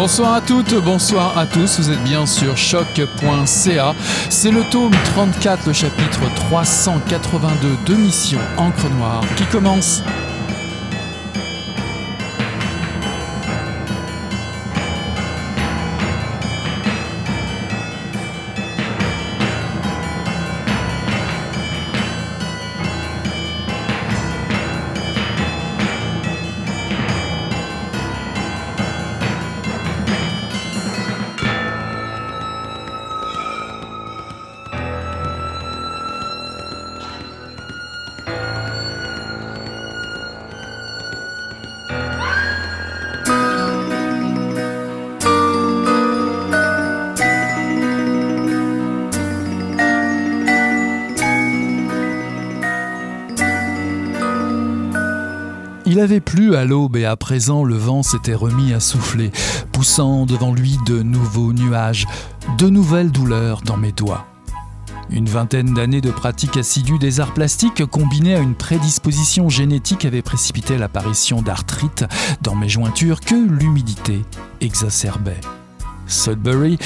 Bonsoir à toutes, bonsoir à tous, vous êtes bien sur choc.ca. C'est le tome 34, le chapitre 382 de Mission Encre Noire qui commence Il avait plu à l'aube et à présent le vent s'était remis à souffler, poussant devant lui de nouveaux nuages, de nouvelles douleurs dans mes doigts. Une vingtaine d'années de pratique assidue des arts plastiques combinée à une prédisposition génétique avait précipité l'apparition d'arthrite dans mes jointures que l'humidité exacerbait. Sudbury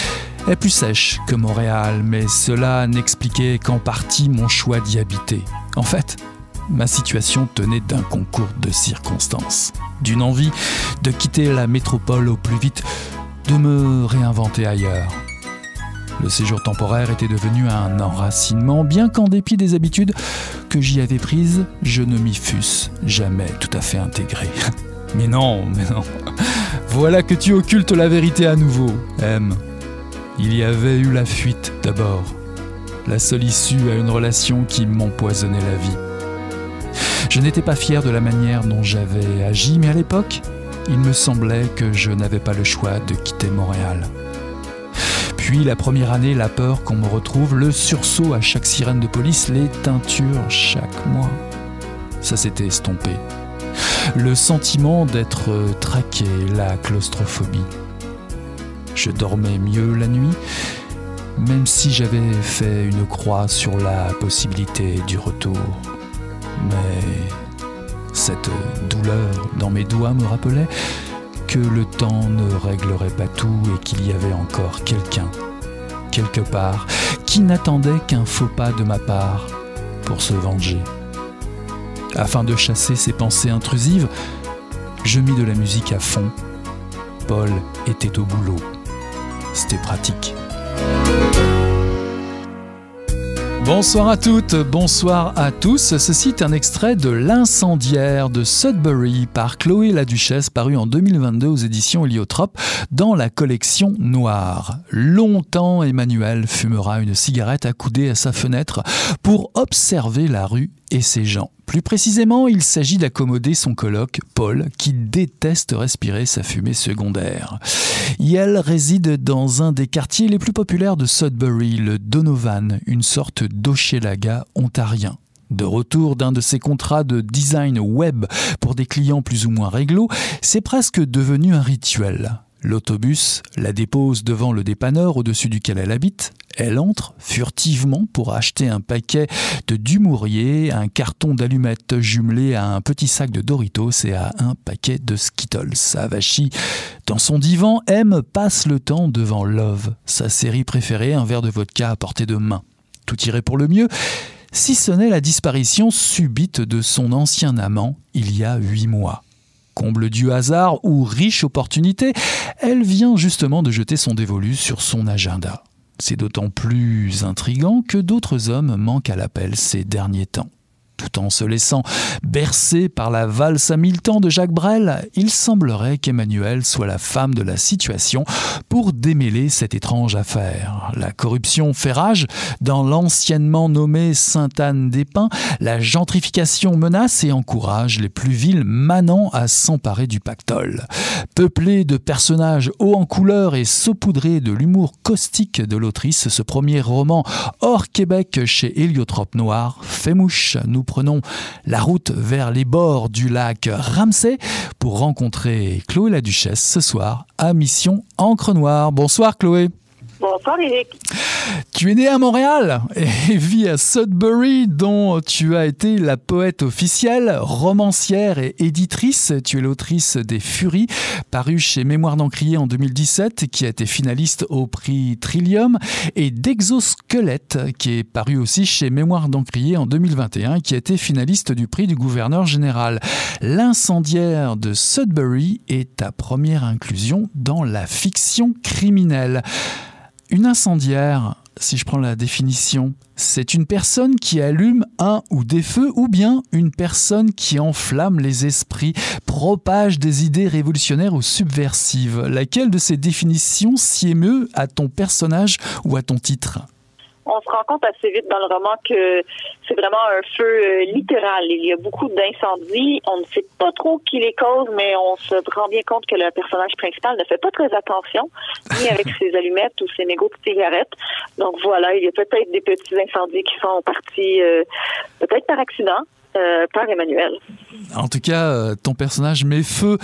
est plus sèche que Montréal, mais cela n'expliquait qu'en partie mon choix d'y habiter. En fait, ma situation tenait d'un concours de circonstances, d'une envie de quitter la métropole au plus vite, de me réinventer ailleurs. Le séjour temporaire était devenu un enracinement, bien qu'en dépit des habitudes que j'y avais prises, je ne m'y fusse jamais tout à fait intégré. Mais non, mais non. Voilà que tu occultes la vérité à nouveau, M. Il y avait eu la fuite d'abord, la seule issue à une relation qui m'empoisonnait la vie. Je n'étais pas fier de la manière dont j'avais agi, mais à l'époque, il me semblait que je n'avais pas le choix de quitter Montréal. Puis la première année, la peur qu'on me retrouve, le sursaut à chaque sirène de police, les teintures chaque mois. Ça s'était estompé. Le sentiment d'être traqué, la claustrophobie. Je dormais mieux la nuit, même si j'avais fait une croix sur la possibilité du retour. Mais cette douleur dans mes doigts me rappelait que le temps ne réglerait pas tout et qu'il y avait encore quelqu'un, quelque part, qui n'attendait qu'un faux pas de ma part pour se venger. Afin de chasser ces pensées intrusives, je mis de la musique à fond. Paul était au boulot. C'était pratique. Bonsoir à toutes, bonsoir à tous. Ceci est un extrait de L'incendiaire de Sudbury par Chloé la Duchesse, paru en 2022 aux éditions Héliotrope dans la collection Noire. Longtemps, Emmanuel fumera une cigarette accoudée à sa fenêtre pour observer la rue et ses gens. Plus précisément, il s'agit d'accommoder son coloc, Paul, qui déteste respirer sa fumée secondaire. Yale réside dans un des quartiers les plus populaires de Sudbury, le Donovan, une sorte d'Ochelaga ontarien. De retour d'un de ses contrats de design web pour des clients plus ou moins réglo, c'est presque devenu un rituel. L'autobus la dépose devant le dépanneur au-dessus duquel elle habite. Elle entre furtivement pour acheter un paquet de Dumouriez, un carton d'allumettes jumelé à un petit sac de Doritos et à un paquet de Skittles. Avachi dans son divan, M passe le temps devant Love, sa série préférée, un verre de vodka à portée de main. Tout irait pour le mieux, si ce n'est la disparition subite de son ancien amant il y a huit mois. Comble du hasard ou riche opportunité, elle vient justement de jeter son dévolu sur son agenda. C'est d'autant plus intrigant que d'autres hommes manquent à l'appel ces derniers temps. Tout en se laissant bercer par la valse à mille temps de Jacques Brel, il semblerait qu'Emmanuel soit la femme de la situation pour démêler cette étrange affaire. La corruption fait rage dans l'anciennement nommé Sainte-Anne-des-Pins, la gentrification menace et encourage les plus vils manants à s'emparer du pactole. Peuplé de personnages hauts en couleur et saupoudré de l'humour caustique de l'autrice, ce premier roman hors Québec chez Héliotrope Noir fait mouche. Nous prenons la route vers les bords du lac Ramsay pour rencontrer Chloé la Duchesse ce soir à Mission Encre Noire. Bonsoir Chloé. Tu es né à Montréal et vis à Sudbury, dont tu as été la poète officielle, romancière et éditrice. Tu es l'autrice des Furies, paru chez Mémoire d'Encrier en 2017, qui a été finaliste au prix Trillium, et d'Exosquelette, qui est paru aussi chez Mémoire d'Encrier en 2021, qui a été finaliste du prix du gouverneur général. L'incendiaire de Sudbury est ta première inclusion dans la fiction criminelle. Une incendiaire, si je prends la définition, c'est une personne qui allume un ou des feux ou bien une personne qui enflamme les esprits, propage des idées révolutionnaires ou subversives. Laquelle de ces définitions s'y émeut à ton personnage ou à ton titre? On se rend compte assez vite dans le roman que c'est vraiment un feu euh, littéral. Il y a beaucoup d'incendies. On ne sait pas trop qui les cause, mais on se rend bien compte que le personnage principal ne fait pas très attention, ni avec ses allumettes ou ses mégots de cigarettes. Donc voilà, il y a peut-être des petits incendies qui sont partis euh, peut-être par accident, euh, par Emmanuel. En tout cas, euh, ton personnage met feu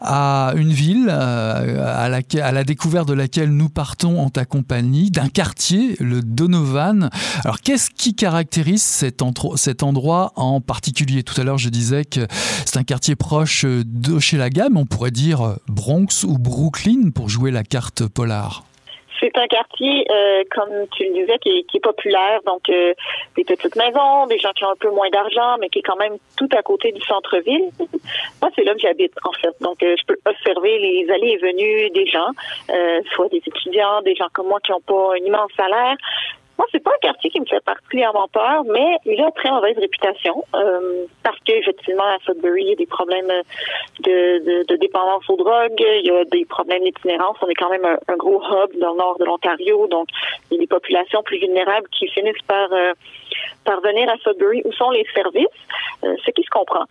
à une ville euh, à, à, la découverte de laquelle nous partons en ta compagnie, d'un quartier, le Donovan. Alors, qu'est-ce qui caractérise cet, cet, endroit en particulier? Tout à l'heure, je disais que c'est un quartier proche d'Hochelaga, mais on pourrait dire Bronx ou Brooklyn pour jouer la carte polar. C'est un quartier, euh, comme tu le disais, qui est, populaire, donc euh, des petites maisons, des gens qui ont un peu moins d'argent, mais qui est quand même tout à côté du centre-ville. Moi, c'est là que j'habite, en fait. Donc, euh, je peux observer les allées et venues des gens, soit des étudiants, des gens comme moi qui n'ont pas un immense salaire, moi, c'est pas un quartier qui me fait particulièrement peur, mais il a très mauvaise réputation euh, parce qu'effectivement, à Sudbury, il y a des problèmes de, dépendance aux drogues, il y a des problèmes d'itinérance. On est quand même un, gros hub dans le nord de l'Ontario, donc il y a des populations plus vulnérables qui finissent par euh, parvenir à Sudbury où sont les services, euh, ce qui se comprend.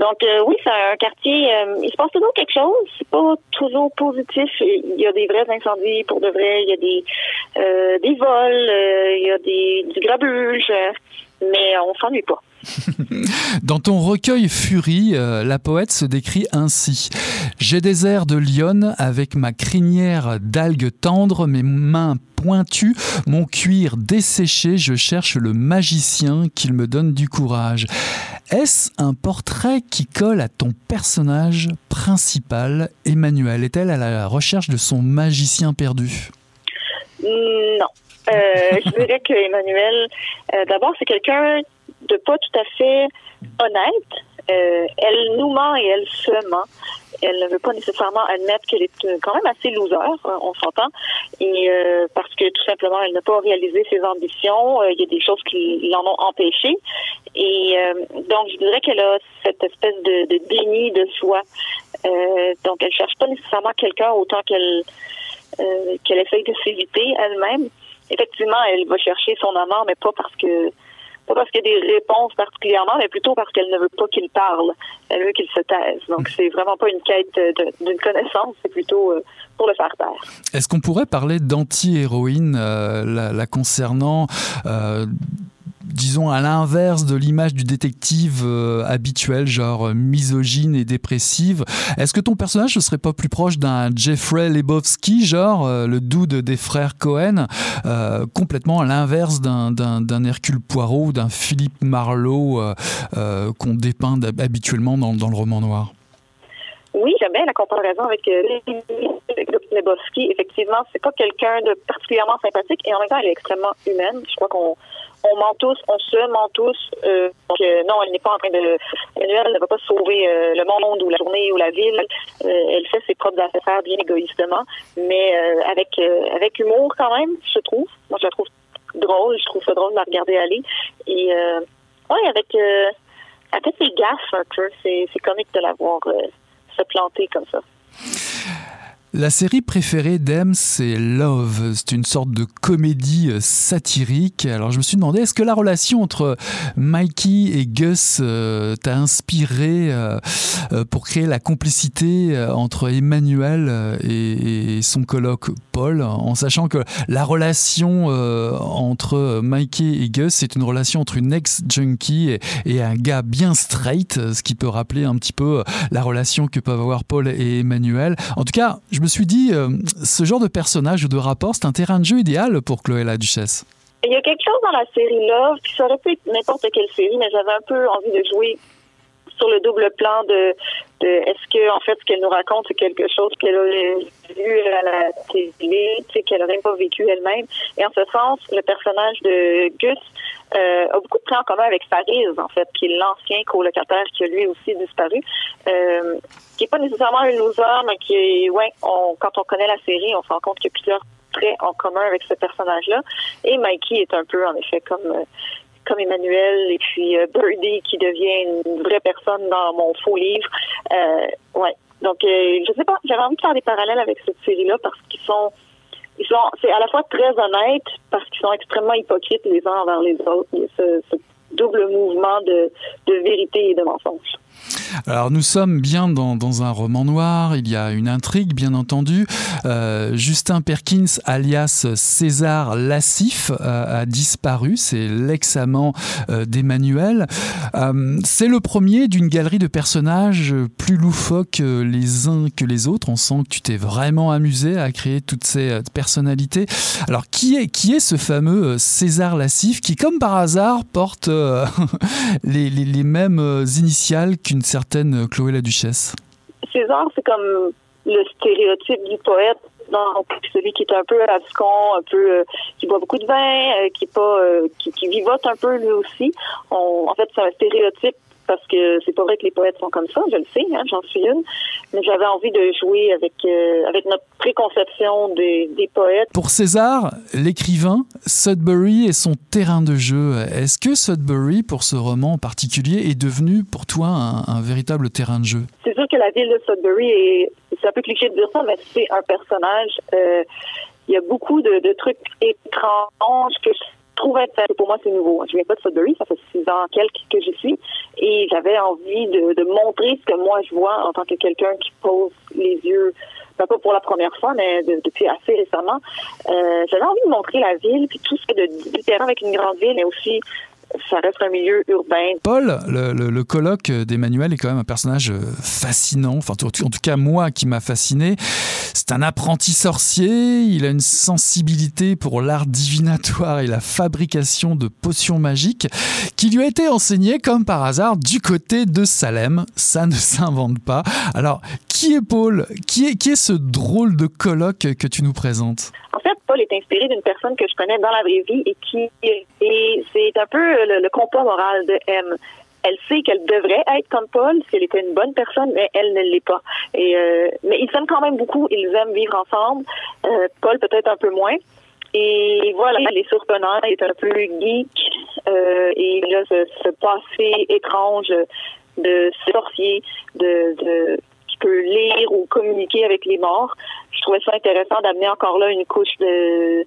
Donc euh, oui, c'est un quartier, euh, il se passe toujours quelque chose, c'est pas toujours positif. Il y a des vrais incendies pour de vrai, il y a des des vols, il y a des du grabuge, mais on s'ennuie pas. Dans ton recueil Furie, la poète se décrit ainsi. J'ai des airs de lionne avec ma crinière d'algues tendres, mes mains pointu, mon cuir desséché, je cherche le magicien qu'il me donne du courage. Est-ce un portrait qui colle à ton personnage principal, Emmanuel? Est-elle à la recherche de son magicien perdu? Non. Euh, je dirais que Emmanuel, euh, d'abord, c'est quelqu'un de pas tout à fait honnête. Euh, elle nous ment et elle se ment elle ne veut pas nécessairement admettre qu'elle est euh, quand même assez loser, hein, on s'entend, et euh, parce que tout simplement elle n'a pas réalisé ses ambitions. Euh, il y a des choses qui l'en ont empêché, et donc je dirais qu'elle a cette espèce de, de déni de soi. donc elle cherche pas nécessairement quelqu'un autant qu'elle qu'elle essaye de s'éviter elle-même. Effectivement, elle va chercher son amant, mais pas parce que pas parce qu'il y a des réponses particulièrement, mais plutôt parce qu'elle ne veut pas qu'il parle. Elle veut qu'il se taise. Donc, c'est vraiment pas une quête d'une connaissance, c'est plutôt euh, pour le faire taire. Est-ce qu'on pourrait parler d'anti-héroïne euh, la, concernant euh, disons à l'inverse de l'image du détective euh, habituel, genre euh, misogyne et dépressive. Est-ce que ton personnage ne serait pas plus proche d'un Jeffrey Lebowski, genre euh, le dude des frères Cohen, complètement à l'inverse d'un Hercule Poirot ou d'un Philippe Marlowe qu'on dépeint habituellement dans, dans le roman noir? Oui, j'aime bien la comparaison avec Lebowski. Effectivement, c'est pas quelqu'un de particulièrement sympathique et en même temps, elle est extrêmement humaine. Je crois qu'on on ment tous, on se ment tous. Euh, donc euh, non, elle n'est pas en train de. Elle ne va pas sauver euh, le monde ou la journée ou la ville. elle fait ses propres affaires bien égoïstement, mais avec avec humour quand même, je trouve. Moi, je la trouve drôle. Je trouve ça drôle de la regarder aller. Et oui, avec avec ses gaffes un peu, c'est comique de la voir se planter comme ça. La série préférée d'Em, c'est Love. C'est une sorte de comédie euh, satirique. Alors je me suis demandé, est-ce que la relation entre Mikey et Gus euh, t'a inspiré euh, pour créer la complicité entre Emmanuel et, son coloc Paul, en sachant que la relation entre Mikey et Gus, c'est une relation entre une ex-junkie et, un gars bien straight, ce qui peut rappeler un petit peu la relation que peuvent avoir Paul et Emmanuel. En tout cas, je je me suis dit, ce genre de personnage ou de rapport, c'est un terrain de jeu idéal pour Chloé la Duchesse. Il y a quelque chose dans la série là, puis ça aurait pu être n'importe quelle série, mais j'avais un peu envie de jouer sur le double plan de, est-ce que en fait ce qu'elle nous raconte c'est quelque chose qu'elle a vu à la télé, qu'elle n'aurait pas vécu elle-même. Et en ce sens, le personnage de Gus euh, a beaucoup de traits en commun avec Faris, en fait, qui est l'ancien colocataire qui a lui aussi disparu, euh, qui est pas nécessairement un loser, mais qui est, ouais, quand on connaît la série, on se rend compte qu'il y a plusieurs traits en commun avec ce personnage-là. Et Mikey est un peu, en effet, comme euh, comme Emmanuel et puis euh, Birdie qui devient une vraie personne dans mon faux livre. Euh, ouais. Donc, euh, je sais pas, j'avais envie de faire des parallèles avec cette série-là parce qu'ils sont, ils sont, c'est à la fois très honnête parce qu'ils sont extrêmement hypocrites les uns envers les autres. Il y a ce, ce double mouvement de, de vérité et de mensonge. Alors nous sommes bien dans, un roman noir, il y a une intrigue bien entendu. Euh, Justin Perkins alias César Lassif euh, a disparu, c'est l'ex-amant euh, d'Emmanuel. C'est le premier d'une galerie de personnages plus loufoques les uns que les autres. On sent que tu t'es vraiment amusé à créer toutes ces personnalités. Alors qui est, ce fameux César Lassif qui comme par hasard porte les, les, les mêmes initiales qu'une certaine Duchesse César, c'est comme le stéréotype du poète donc celui qui est un peu abscon, un peu euh, qui boit beaucoup de vin, euh, qui pas euh, qui, qui, vivote un peu lui aussi. En fait, c'est un stéréotype parce que c'est pas vrai que les poètes sont comme ça, je le sais, hein, j'en suis une. Mais j'avais envie de jouer avec euh, avec notre préconception des, des poètes. Pour César, l'écrivain, Sudbury est son terrain de jeu. Est-ce que Sudbury, pour ce roman en particulier, est devenu pour toi un, un véritable terrain de jeu? C'est sûr que la ville de Sudbury est c'est un peu cliché de dire ça, mais c'est un personnage. Euh, il y a beaucoup de, de trucs étranges que je pour moi c'est nouveau. Je viens pas de Sudbury, ça fait six ans quelques que j'y suis, et j'avais envie de, montrer ce que moi je vois en tant que quelqu'un qui pose les yeux, ben pas pour la première fois, mais de, depuis assez récemment. Euh, j'avais envie de montrer la ville, puis tout ce qui est de différent avec une grande ville, mais aussi ça reste un milieu urbain. Paul, le, le, le colloque d'Emmanuel est quand même un personnage fascinant, enfin en tout cas moi qui m'a fasciné. C'est un apprenti sorcier, il a une sensibilité pour l'art divinatoire et la fabrication de potions magiques qui lui a été enseignée comme par hasard du côté de Salem. Ça ne s'invente pas. Alors, qui est Paul? Qui est, qui est ce drôle de colloque que tu nous présentes? En fait, Paul est inspiré d'une personne que je connais dans la vraie vie et qui et c'est un peu le, le compas moral de M elle sait qu'elle devrait être comme Paul si elle était une bonne personne, mais elle ne l'est pas. Et euh, mais ils s'aiment quand même beaucoup, ils aiment vivre ensemble. Euh, Paul peut-être un peu moins. Et voilà, il est surprenant, il est un peu geek euh, et là ce, ce passé étrange de sorcier, de, de qui peut lire ou communiquer avec les morts. Je trouvais ça intéressant d'amener encore là une couche de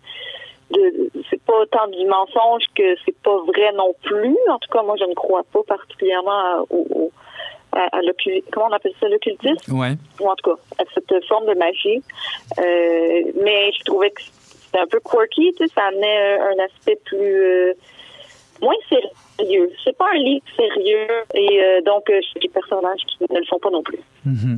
c'est pas autant du mensonge que c'est pas vrai non plus. En tout cas, moi, je ne crois pas particulièrement à, au, à, à comment on appelle ça, l'occultisme? Ouais. Ou en tout cas, à cette forme de magie. Euh, mais je trouvais que c'était un peu quirky, tu sais, ça amenait un aspect plus... Euh, moins sérieux. C'est pas un livre sérieux et euh, donc euh, des personnages qui ne le sont pas non plus. Mm -hmm.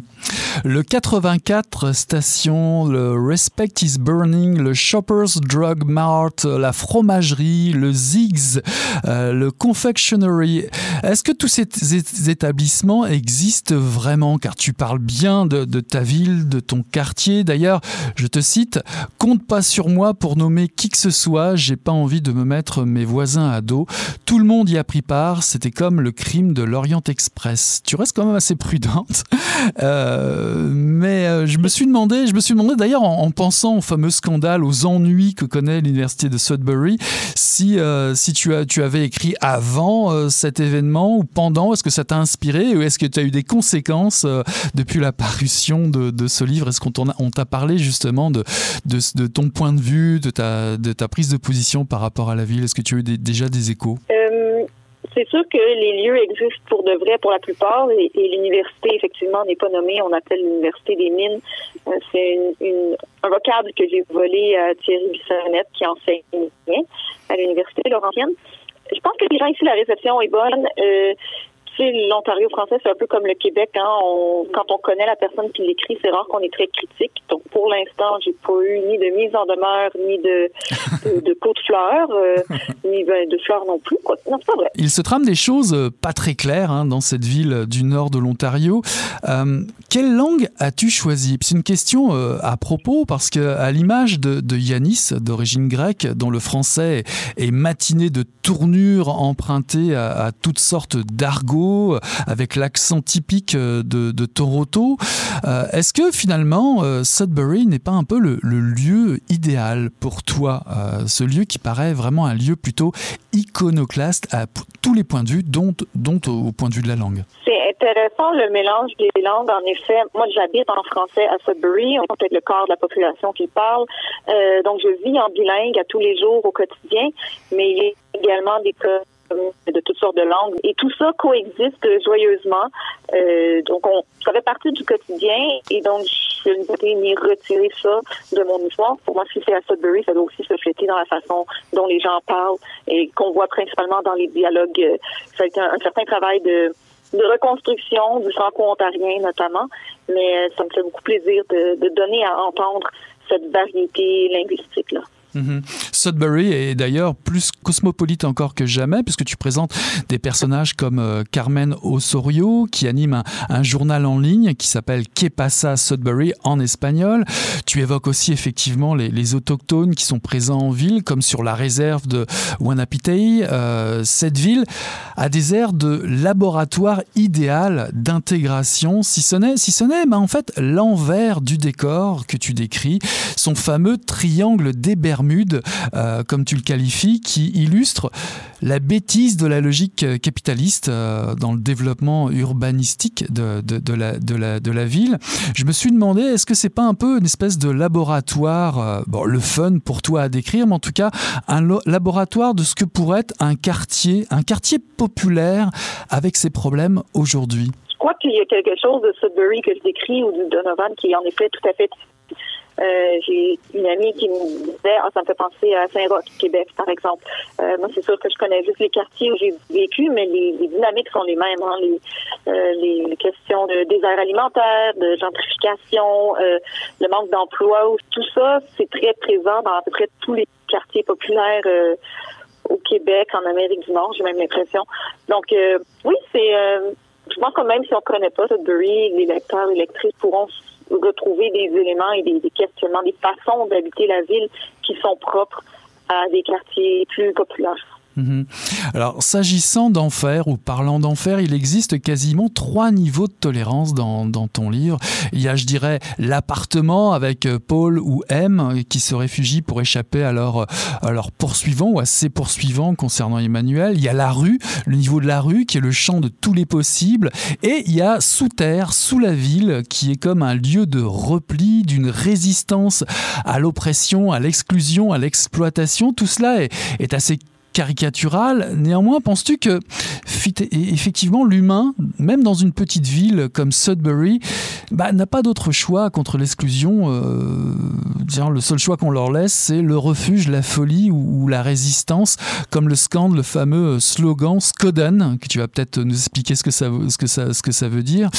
Le 84 station, le Respect is Burning, le Shoppers Drug Mart, la fromagerie, le Ziggs, euh, le Confectionery. Est-ce que tous ces établissements existent vraiment? Car tu parles bien de, ta ville, de ton quartier. D'ailleurs, je te cite, compte pas sur moi pour nommer qui que ce soit, j'ai pas envie de me mettre mes voisins à dos. Tout le monde y a pris part, c'était comme le crime de l'Orient Express. Tu restes quand même assez prudente. Euh, mais euh, je me suis demandé, je me suis demandé d'ailleurs en, en pensant au fameux scandale, aux ennuis que connaît l'université de Sudbury, si, euh, si tu, as, tu avais écrit avant euh, cet événement ou pendant, est-ce que ça t'a inspiré ou est-ce que tu as eu des conséquences euh, depuis la parution de, ce livre? Est-ce qu'on t'a parlé justement de, de, ton point de vue, de ta, de ta prise de position par rapport à la ville? Est-ce que tu as eu déjà des échos? Euh, c'est sûr que les lieux existent pour de vrai pour la plupart et, l'université effectivement n'est pas nommée. On appelle l'université des mines. Euh, c'est un vocable que j'ai volé à Thierry Bissonnette qui enseigne à l'université Laurentienne. Je pense que gens ici la réception est bonne. Euh, l'Ontario français, c'est un peu comme le Québec. Hein. quand on connaît la personne qui l'écrit, c'est rare qu'on est très critique. Donc, pour l'instant, j'ai pas eu ni de mise en demeure, ni de, de, pot de fleurs, euh, ni ben, de fleurs non plus. Non, c'est pas vrai. Il se trame des choses euh, pas très claires hein, dans cette ville du nord de l'Ontario. Euh, quelle langue as-tu choisi? C'est une question à propos parce que, à l'image de, Yanis, d'origine grecque, dont le français est matiné de tournures empruntées à, à toutes sortes avec l'accent typique de, de Toronto, est-ce que finalement Sudbury n'est pas un peu le, lieu idéal pour toi, euh, ce lieu qui paraît vraiment un lieu plutôt iconoclaste à tous les points de vue, dont, au point de vue de la langue? C'est intéressant le mélange des langues. En effet, moi j'habite en français à Sudbury, on peut le corps de la population qui parle. Euh, donc je vis en bilingue à tous les jours au quotidien, mais il y a également des de toutes sortes de langues. Et tout ça coexiste joyeusement. Euh, donc, on, ça fait partie du quotidien. Et donc, je ne peux ni retirer ça de mon histoire. Pour moi, si c'est à Sudbury, ça doit aussi se fléter dans la façon dont les gens parlent et qu'on voit principalement dans les dialogues. Ça a été un, certain travail de de reconstruction du franco-ontarien notamment, mais ça me fait beaucoup plaisir de, de donner à entendre cette variété linguistique-là. Mhm. Sudbury est d'ailleurs plus cosmopolite encore que jamais, puisque tu présentes des personnages comme euh, Carmen Osorio, qui anime un, journal en ligne qui s'appelle Que pasa Sudbury en espagnol. Tu évoques aussi effectivement les, autochtones qui sont présents en ville, comme sur la réserve de Wanapitei. Euh, cette ville a des airs de laboratoire idéal d'intégration, si ce n'est, si ce n'est, en fait, l'envers du décor que tu décris, son fameux triangle des Bermudes euh, comme tu le qualifies, qui illustre la bêtise de la logique euh, capitaliste euh, dans le développement urbanistique de, la, ville. Je me suis demandé, est-ce que c'est pas un peu une espèce de laboratoire, bon, le fun pour toi à décrire, mais en tout cas un laboratoire de ce que pourrait être un quartier, un quartier populaire avec ses problèmes aujourd'hui? Je crois qu'il y a quelque chose de Sudbury que je décris ou du Donovan qui est en effet tout à fait euh, j'ai une amie qui me disait, ah, ça me fait penser à Saint-Roch, Québec, par exemple. Euh, moi, c'est sûr que je connais juste les quartiers où j'ai vécu, mais les, dynamiques sont les mêmes. Hein, les, euh, les questions de désert alimentaire, de gentrification, le manque d'emploi, tout ça, c'est très présent dans à peu près tous les quartiers populaires au Québec, en Amérique du Nord, j'ai même l'impression. Donc, oui, c'est... je pense que même si on ne connaît pas Sudbury, les lecteurs et lectrices pourront retrouver des éléments et des, des questionnements, des façons d'habiter la ville qui sont propres à des quartiers plus populaires. Mhm. Alors, s'agissant d'enfer ou parlant d'enfer, il existe quasiment trois niveaux de tolérance dans, dans, ton livre. Il y a, je dirais, l'appartement avec euh, Paul ou M qui se réfugient pour échapper à leur, à leur poursuivant ou à ses poursuivants concernant Emmanuel. Il y a la rue, le niveau de la rue qui est le champ de tous les possibles. Et il y a sous terre, sous la ville, qui est comme un lieu de repli, d'une résistance à l'oppression, à l'exclusion, à l'exploitation. Tout cela est, est assez caricatural. Néanmoins, penses-tu que effectivement l'humain, même dans une petite ville comme Sudbury, bah, n'a pas d'autre choix contre l'exclusion euh, Le seul choix qu'on leur laisse, c'est le refuge, la folie ou, la résistance, comme le scande le fameux slogan Skoden, que tu vas peut-être nous expliquer ce que ça, ce que ça, ce que ça veut dire.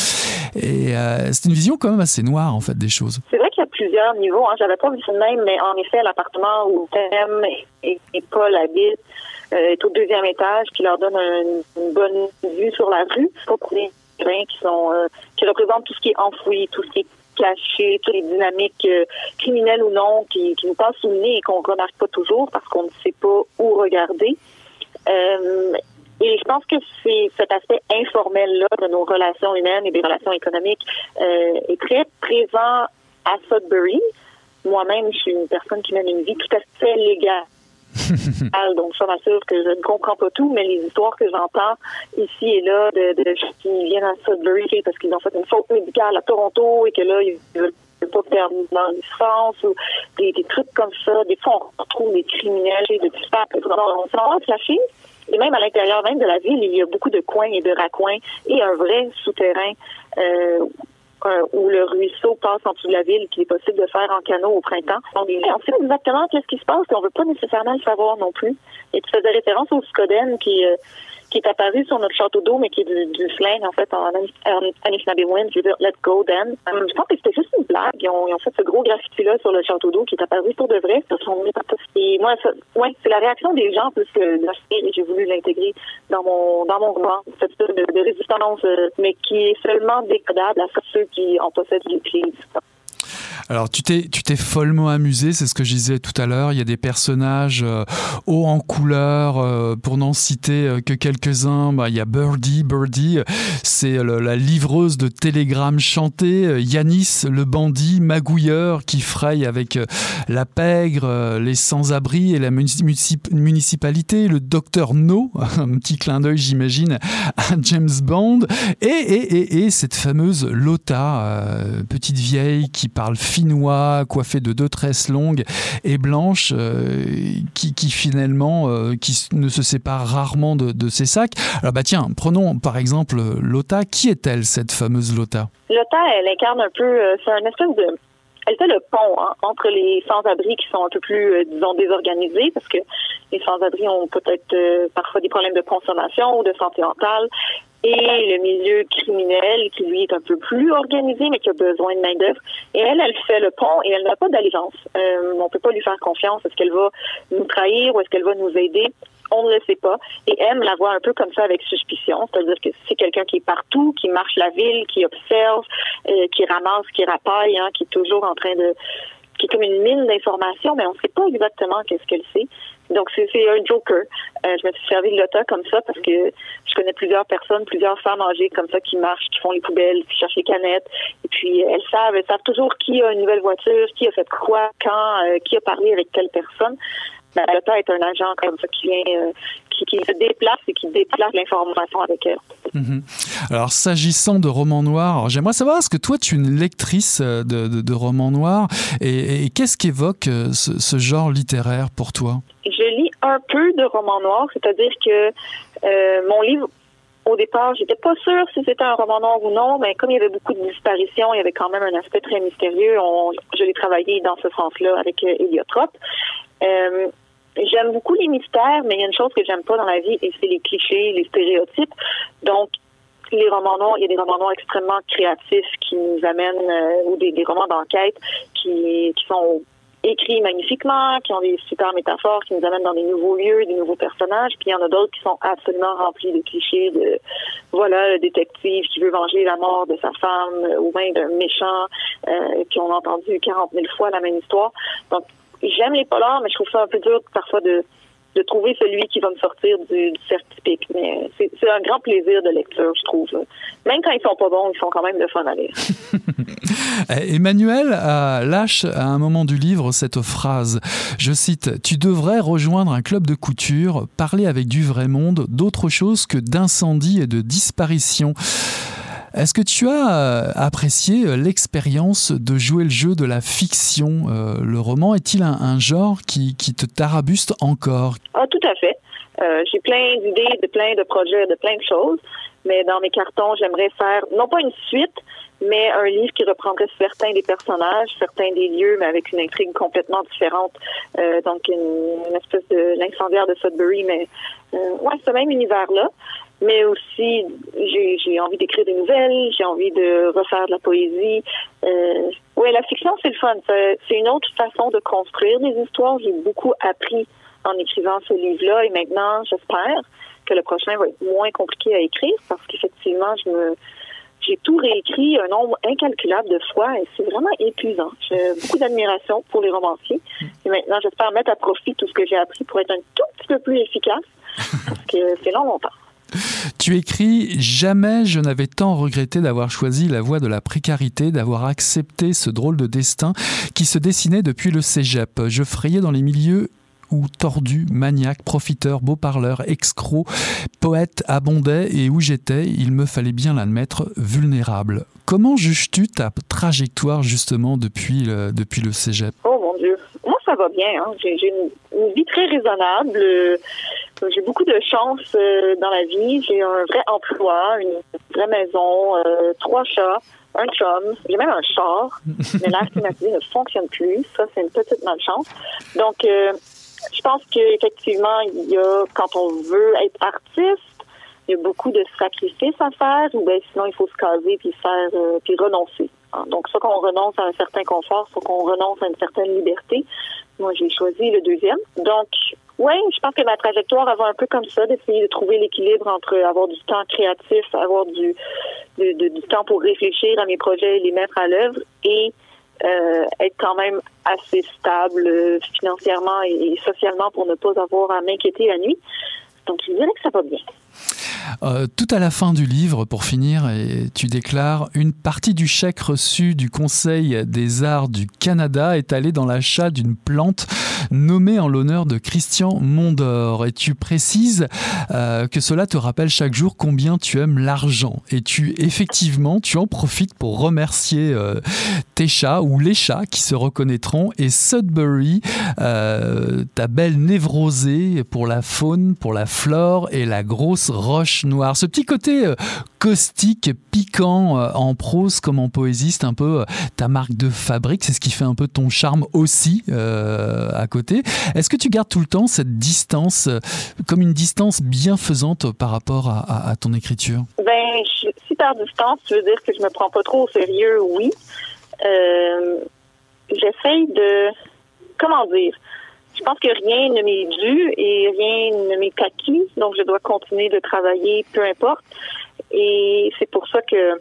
Et euh, c'est une vision quand même assez noire en fait des choses. C'est vrai qu'il plusieurs niveaux. Hein. J'avais pas vu ça de même, mais en effet, l'appartement où Thème et, Paul habitent euh, est au deuxième étage, qui leur donne une, bonne vue sur la rue. Pas pour les qui sont euh, qui représentent tout ce qui est enfoui, tout ce qui est caché, toutes les dynamiques euh, criminelles ou non qui, qui nous passent sous le nez et qu'on remarque pas toujours parce qu'on ne sait pas où regarder. et je pense que c'est cet aspect informel-là de nos relations humaines et des relations économiques est très présent à Sudbury. Moi-même, je suis une personne qui mène une vie tout à fait légale donc ça m'assure que je ne comprends pas tout, mais les histoires que j'entends ici et là de, de gens qui viennent à Sudbury parce qu'ils ont fait une faute médicale à Toronto et que là, ils veulent pas perdre dans licence ou des, des, trucs comme ça. Des fois, on retrouve des criminels et des On s'en va Et même à l'intérieur même de la ville, il y a beaucoup de coins et de raccoins et un vrai souterrain euh, où le ruisseau passe en dessous de la ville, qu'il est possible de faire en canot au printemps. On, sait exactement qu'est-ce qui se passe, et on veut pas nécessairement le savoir non plus. Et tu faisais référence au Scoden qui, euh, qui est apparu sur notre château d'eau, mais qui est du, du slang, en fait, en Anishinaabe je veux dire, let's go then. je pense que c'était juste une blague. Ils ont, fait ce gros graffiti-là sur le château d'eau qui est apparu pour de vrai. Et moi, ouais, c'est la réaction des gens plus que de et j'ai voulu l'intégrer dans mon, dans mon roman. Cette espèce de, résistance, euh, mais qui est seulement décodable à ceux qui en possèdent l'utilise. Alors tu t'es tu t'es follement amusé, c'est ce que je disais tout à l'heure. Il y a des personnages euh, hauts en couleur, euh, pour n'en citer euh, que quelques-uns. Bah, il y a Birdie, Birdie, c'est la livreuse de télégrammes chantés. Yanis, le bandit magouilleur qui fraye avec la pègre, les sans-abri et la municipalité. Le docteur No, un petit clin d'œil j'imagine à James Bond. Et, et, et, et cette fameuse Lota, petite vieille qui parle finnois, coiffé de deux tresses longues et blanches, euh, qui, finalement euh, qui ne se sépare rarement de, de, ses sacs. Alors bah tiens, prenons par exemple Lota. Qui est-elle cette fameuse Lota Lota, elle incarne un peu, euh, c'est un espèce de elle fait le pont hein, entre les sans-abri qui sont un peu plus, disons, désorganisés, parce que les sans-abri ont peut-être parfois des problèmes de consommation ou de santé mentale, le milieu criminel qui lui est un peu plus organisé mais qui a besoin de main d'œuvre. Et elle, elle fait le pont et elle n'a pas d'allégeance. Euh, on peut pas lui faire confiance. Est-ce qu'elle va nous trahir ou est-ce qu'elle va nous aider? On ne le sait pas. Et M la voit un peu comme ça avec suspicion. C'est-à-dire que c'est quelqu'un qui est partout, qui marche la ville, qui observe, euh, qui ramasse, qui rapaille, hein, qui est toujours en train de qui est comme une mine d'informations, mais on ne sait pas exactement qu'est-ce qu'elle sait. Donc, c'est un joker. Euh, je me suis servi de l'OTA comme ça parce que je connais plusieurs personnes, plusieurs femmes âgées comme ça qui marchent, qui font les poubelles, qui cherchent les canettes. Et puis, elles savent, elles savent toujours qui a une nouvelle voiture, qui a fait quoi, quand, euh, qui a parlé avec telle personne. L'OTA est un agent comme ça qui vient, euh, qui, qui, se déplace et qui déplace l'information avec elle. Mhm. Alors, s'agissant de romans noirs, j'aimerais savoir, est-ce que toi, tu es une lectrice de, de, de romans noirs et, et qu'est-ce qu'évoque ce, ce genre littéraire pour toi? un peu de roman noir, c'est-à-dire que euh, mon livre, au départ, j'étais pas sûre si c'était un roman noir ou non, mais comme il y avait beaucoup de disparitions, il y avait quand même un aspect très mystérieux. je l'ai travaillé dans ce sens-là avec euh, Héliotrope. Euh, j'aime beaucoup les mystères, mais il y a une chose que j'aime pas dans la vie, et c'est les clichés, les stéréotypes. Donc, les romans noirs, il y a des romans noirs extrêmement créatifs qui nous amènent, ou des, romans d'enquête qui, sont écrits magnifiquement, qui ont des super métaphores, qui nous amènent dans des nouveaux lieux, des nouveaux personnages. Puis il y en a d'autres qui sont absolument remplis de clichés de voilà le détective qui veut venger la mort de sa femme ou même d'un méchant euh, qui ont entendu 40 000 fois la même histoire. Donc j'aime les polars, mais je trouve ça un peu dur parfois de de trouver celui qui va me sortir du, du certificat. Mais c'est un grand plaisir de lecture, je trouve. Même quand ils sont pas bons, ils sont quand même de fun à lire. Emmanuel lâche à un moment du livre cette phrase. Je cite Tu devrais rejoindre un club de couture, parler avec du vrai monde, d'autre chose que d'incendie et de disparition. Est-ce que tu as euh, apprécié euh, l'expérience de jouer le jeu de la fiction euh, Le roman? Est-il un, genre qui, te tarabuste encore? Ah, tout à fait. J'ai plein d'idées, de plein de projets, de plein de choses, mais dans mes cartons, j'aimerais faire non pas une suite, mais un livre qui reprendrait certains des personnages, certains des lieux, mais avec une intrigue complètement différente. Donc une, espèce de l'incendiaire de Sudbury, mais ouais, ce même univers-là mais aussi j'ai envie d'écrire des nouvelles, j'ai envie de refaire de la poésie. Euh, oui, la fiction, c'est le fun. C'est une autre façon de construire des histoires. J'ai beaucoup appris en écrivant ce livre-là et maintenant, j'espère que le prochain va être moins compliqué à écrire parce qu'effectivement, je me j'ai tout réécrit un nombre incalculable de fois et c'est vraiment épuisant. J'ai beaucoup d'admiration pour les romanciers. Et maintenant, j'espère mettre à profit tout ce que j'ai appris pour être un tout petit peu plus efficace parce que c'est long, longtemps. Tu écris Jamais je n'avais tant regretté d'avoir choisi la voie de la précarité, d'avoir accepté ce drôle de destin qui se dessinait depuis le cégep. Je frayais dans les milieux où tordu, maniaque, profiteur, beau parleur, excro, poète abondait et où j'étais, il me fallait bien l'admettre, vulnérable. Comment juges-tu ta trajectoire justement depuis le, depuis le cégep? Oh mon Dieu, ça va bien. Hein. J'ai une, une, vie très raisonnable. J'ai beaucoup de chance euh, dans la vie. J'ai un vrai emploi, une vraie maison, euh, trois chats, un chum. J'ai même un char, mais l'air climatisé ne fonctionne plus. Ça, c'est une petite malchance. Donc, euh, je pense qu'effectivement, il y a, quand on veut être artiste, il y a beaucoup de sacrifices à faire, ou ben sinon il faut se caser puis faire euh, puis renoncer. Hein. Donc, soit qu'on renonce à un certain confort, soit qu'on renonce à une certaine liberté. Moi, j'ai choisi le deuxième. Donc, oui, je pense que ma trajectoire va un peu comme ça, d'essayer de trouver l'équilibre entre avoir du temps créatif, avoir du, du temps pour réfléchir à mes projets et les mettre à l'œuvre et euh, être quand même assez stable euh, financièrement et socialement pour ne pas avoir à m'inquiéter la nuit. Donc, je dirais que ça va bien. Euh, tout à la fin du livre, pour finir, et tu déclares Une partie du chèque reçu du Conseil des arts du Canada est allée dans l'achat d'une plante nommée en l'honneur de Christian Mondor. Et tu précises euh, que cela te rappelle chaque jour combien tu aimes l'argent. Et tu, effectivement, tu en profites pour remercier euh, tes chats ou les chats qui se reconnaîtront et Sudbury, ta belle névrosée pour la faune, pour la flore et la grosse roche noire. Ce petit côté euh, caustique, piquant euh, en prose comme en poésie, c'est un peu euh, ta marque de fabrique, c'est ce qui fait un peu ton charme aussi à côté. Est-ce que tu gardes tout le temps cette distance comme une distance bienfaisante par rapport à, ton écriture? Ben, si par distance, tu veux dire que je me prends pas trop au sérieux, oui. J'essaye de, comment dire, je pense que rien ne m'est dû et rien ne m'est acquis, donc je dois continuer de travailler, peu importe. Et c'est pour ça que,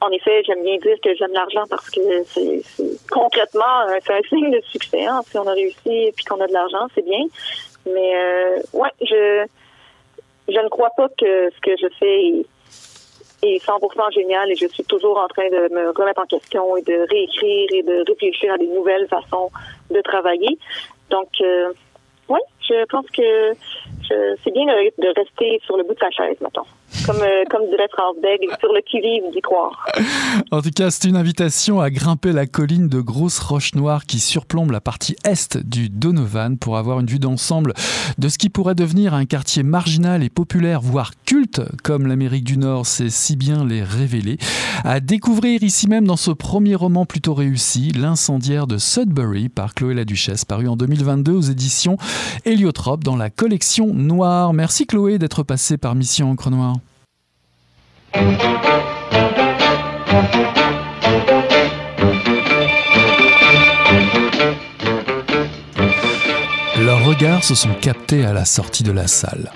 en effet, j'aime bien dire que j'aime l'argent parce que c'est concrètement, un signe de succès. Hein. Si on a réussi et puis qu'on a de l'argent, c'est bien. Mais euh, ouais, je je ne crois pas que ce que je fais est 100% génial et je suis toujours en train de me remettre en question et de réécrire et de réfléchir à des nouvelles façons de travailler. Donc, euh, oui, je pense que c'est bien de, rester sur le bout de sa chaise, maintenant. Comme, euh, comme dirait France sur le qui-vive d'y croire. En tout cas, c'est une invitation à grimper la colline de grosses roches noires qui surplombe la partie est du Donovan pour avoir une vue d'ensemble de ce qui pourrait devenir un quartier marginal et populaire, voire culte, comme l'Amérique du Nord sait si bien les révéler. À découvrir ici même dans ce premier roman plutôt réussi, L'incendiaire de Sudbury par Chloé la Duchesse, paru en 2022 aux éditions Héliotrope dans la collection Noire. Merci Chloé d'être passée par Mission Encre Noire. Leurs regards se sont captés à la sortie de la salle.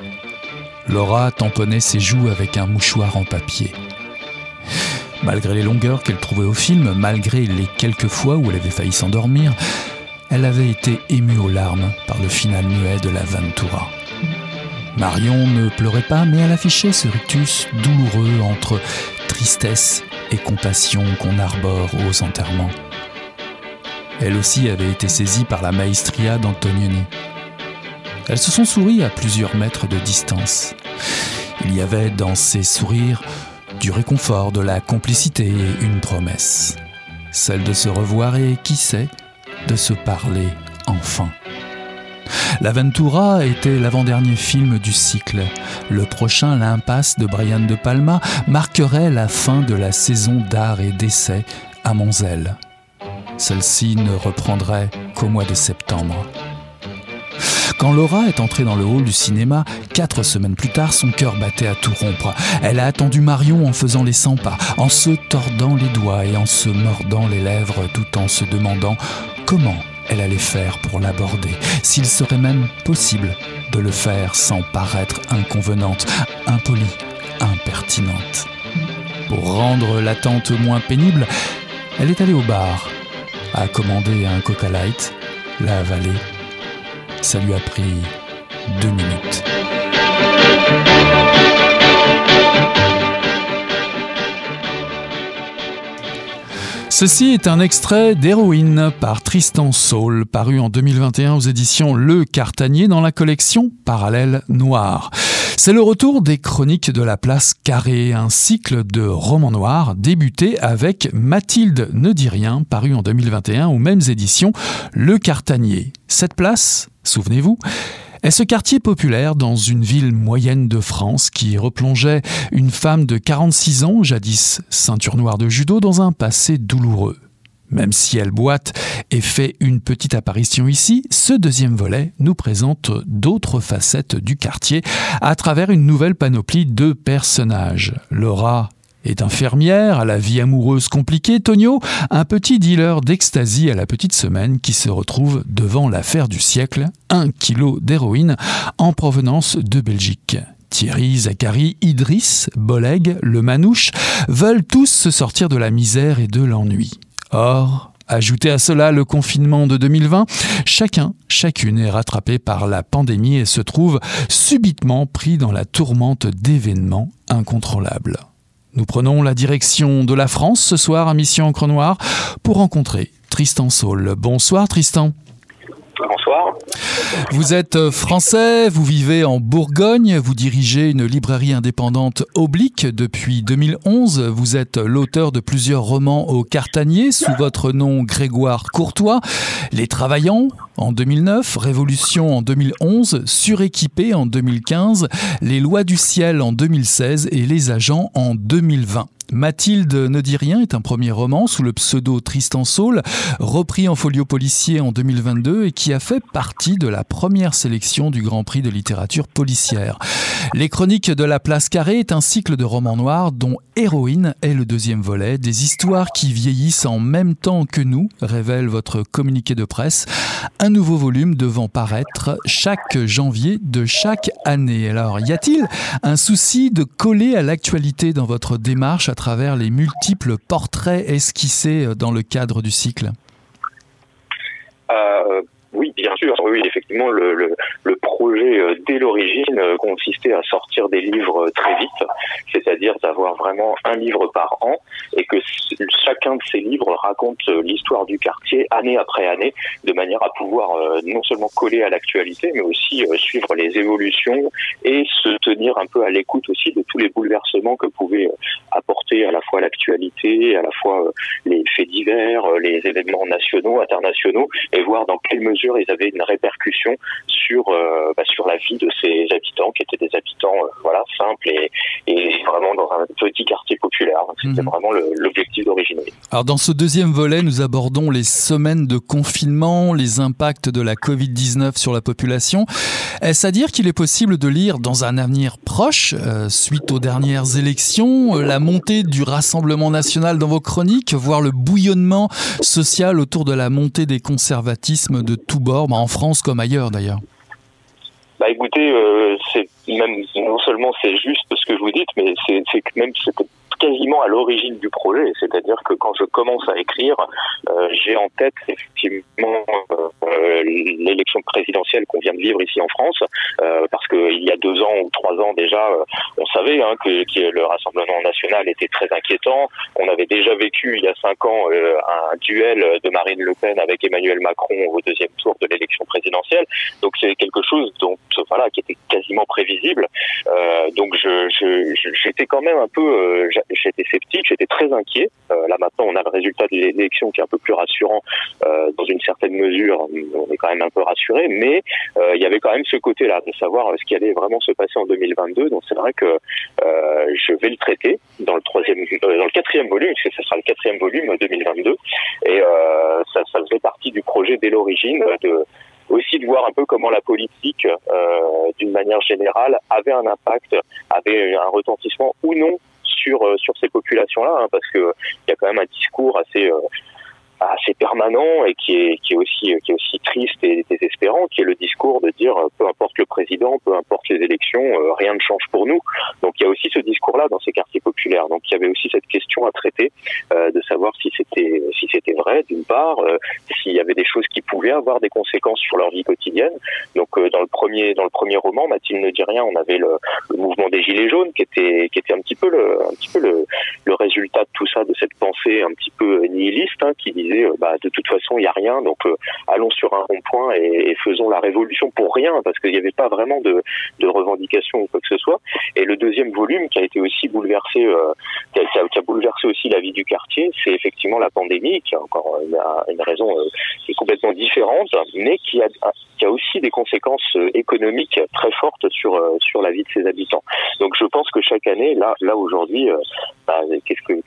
Laura tamponnait ses joues avec un mouchoir en papier. Malgré les longueurs qu'elle trouvait au film, malgré les quelques fois où elle avait failli s'endormir, elle avait été émue aux larmes par le final muet de la Ventura. Marion ne pleurait pas, mais elle affichait ce rictus douloureux entre tristesse et compassion qu'on arbore aux enterrements. Elle aussi avait été saisie par la maestria d'Antonioni. Elles se sont souri à plusieurs mètres de distance. Il y avait dans ces sourires du réconfort, de la complicité et une promesse. Celle de se revoir et, qui sait, de se parler enfin. L'Aventura était l'avant-dernier film du cycle. Le prochain, L'Impasse de Brian De Palma, marquerait la fin de la saison d'art et d'essai à Monzel. Celle-ci ne reprendrait qu'au mois de septembre. Quand Laura est entrée dans le hall du cinéma, quatre semaines plus tard, son cœur battait à tout rompre. Elle a attendu Marion en faisant les 100 pas, en se tordant les doigts et en se mordant les lèvres tout en se demandant comment elle allait faire pour l'aborder, s'il serait même possible de le faire sans paraître inconvenante, impolie, impertinente. Pour rendre l'attente moins pénible, elle est allée au bar, a commandé un Coca Light, l'a avalé. Ça lui a pris deux minutes. Ceci est un extrait d'Héroïne par Tristan Saul, paru en 2021 aux éditions Le Cartanier dans la collection Parallèle Noir. C'est le retour des chroniques de la place Carrée, un cycle de romans noirs débuté avec Mathilde ne dit rien, paru en 2021 aux mêmes éditions Le Cartanier. Cette place, souvenez-vous, est ce quartier populaire dans une ville moyenne de France qui replongeait une femme de 46 ans, jadis ceinture noire de judo, dans un passé douloureux? Même si elle boite et fait une petite apparition ici, ce deuxième volet nous présente d'autres facettes du quartier à travers une nouvelle panoplie de personnages. Laura est infirmière à la vie amoureuse compliquée, Tonio, un petit dealer d'ecstasy à la petite semaine qui se retrouve devant l'affaire du siècle, un kilo d'héroïne en provenance de Belgique. Thierry, Zachary, Idriss, Boleg, le Manouche veulent tous se sortir de la misère et de l'ennui. Or, Ajoutez à cela le confinement de 2020, chacun, chacune est rattrapé par la pandémie et se trouve subitement pris dans la tourmente d'événements incontrôlables. Nous prenons la direction de la France ce soir à Mission Encre Noire pour rencontrer Tristan Saul. Bonsoir Tristan. Vous êtes euh, français, vous vivez en Bourgogne, vous dirigez une librairie indépendante Oblique depuis 2011. Vous êtes l'auteur de plusieurs romans au Cartanier sous votre nom Grégoire Courtois. Les Travaillants en 2009, Révolution en 2011, Suréquipé en 2015, Les Lois du Ciel en 2016 et Les Agents en 2020. Mathilde ne dit rien est un premier roman sous le pseudo Tristan Saul, repris en folio policier en 2022 et qui a fait partie de la première sélection du Grand Prix de littérature policière. Les Chroniques de la Place Carrée est un cycle de romans noirs dont Héroïne est le deuxième volet, des histoires qui vieillissent en même temps que nous, révèle votre communiqué de presse. Un nouveau volume devant paraître chaque janvier de chaque année. Alors, y a-t-il un souci de coller à l'actualité dans votre démarche travers les multiples portraits esquissés dans le cadre du cycle euh, oui, bien sûr. Oui, effectivement, le, projet euh, dès l'origine euh, consistait à sortir des livres euh, très vite, c'est-à-dire d'avoir vraiment un livre par an et que chacun de ces livres raconte l'histoire du quartier année après année, de manière à pouvoir non seulement coller à l'actualité, mais aussi suivre les évolutions et se tenir un peu à l'écoute aussi de tous les bouleversements que pouvait à la fois l'actualité, à la fois les faits divers, les événements nationaux, internationaux, et voir dans quelle mesure ils avaient une répercussion sur euh, bah, sur la vie de ces habitants qui étaient des habitants euh, voilà simples et, et, vraiment dans un petit quartier populaire. C'était mhm. vraiment l'objectif d'origine. Alors dans ce deuxième volet, nous abordons les semaines de confinement, les impacts de la Covid-19 sur la population. Est-ce à dire qu'il est possible de lire dans un avenir proche, euh, suite aux dernières élections, la montée du Rassemblement national dans vos chroniques, voire le bouillonnement social autour de la montée des conservatismes de tout bord, en France comme ailleurs d'ailleurs. Bah écoutez, euh, non seulement c'est juste ce que vous dites, mais c'est même c'était quasiment à l'origine du projet. C'est-à-dire que quand je commence à écrire, euh, j'ai en tête effectivement euh, l'élection présidentielle qu'on vient de vivre ici en France, euh, parce qu'il y a deux ans ou trois ans déjà, on savait hein, que, le Rassemblement national était très inquiétant. On avait déjà vécu il y a cinq ans un duel de Marine Le Pen avec Emmanuel Macron au deuxième tour de l'élection présidentielle. Donc c'est quelque chose dont voilà qui était quasiment prévisible. donc je j'étais quand même un peu j'étais sceptique, j'étais très inquiet. Euh, là maintenant, on a le résultat de l'élection qui est un peu plus rassurant euh, dans une certaine mesure. On est quand même un peu rassuré, mais euh, il y avait quand même ce côté-là de savoir ce qui allait vraiment se passer en 2022. Donc c'est vrai que je vais le traiter dans le troisième, dans le quatrième volume, parce que ce sera le quatrième volume 2022, et ça, ça faisait partie du projet dès l'origine de aussi de voir un peu comment la politique, d'une manière générale, avait un impact, avait un retentissement ou non sur euh, sur ces populations-là, hein, parce que il y a quand même un discours assez euh, assez permanent et qui est, qui est aussi qui est aussi triste et désespérant, qui est le discours de dire euh, peu importe le président, peu importe les élections, rien ne change pour nous. Donc il y a aussi ce discours-là dans ces quartiers populaires. Donc il y avait aussi cette question à traiter de savoir si c'était si c'était vrai d'une part, s'il y avait des choses qui pouvaient avoir des conséquences sur leur vie quotidienne. Donc dans le premier dans le premier roman, Mathilde ne dit rien, on avait le, mouvement des gilets jaunes qui était qui était un petit peu le le, résultat de tout ça, de cette pensée un petit peu nihiliste hein, qui disait euh, bah, de toute façon il n'y a rien, donc euh, allons sur un rond-point et, et, faisons la révolution pour rien parce qu'il n'y avait pas vraiment de, de revendication ou quoi que ce soit. Et le deuxième volume qui a été aussi bouleversé, euh, qui, a, bouleversé aussi la vie du quartier, c'est effectivement la pandémie qui a encore une, raison qui est complètement différente, mais qui a, aussi des conséquences économiques très fortes sur sur la vie de ses habitants. Donc je pense que chaque année, là là aujourd'hui, bah, qu'est-ce que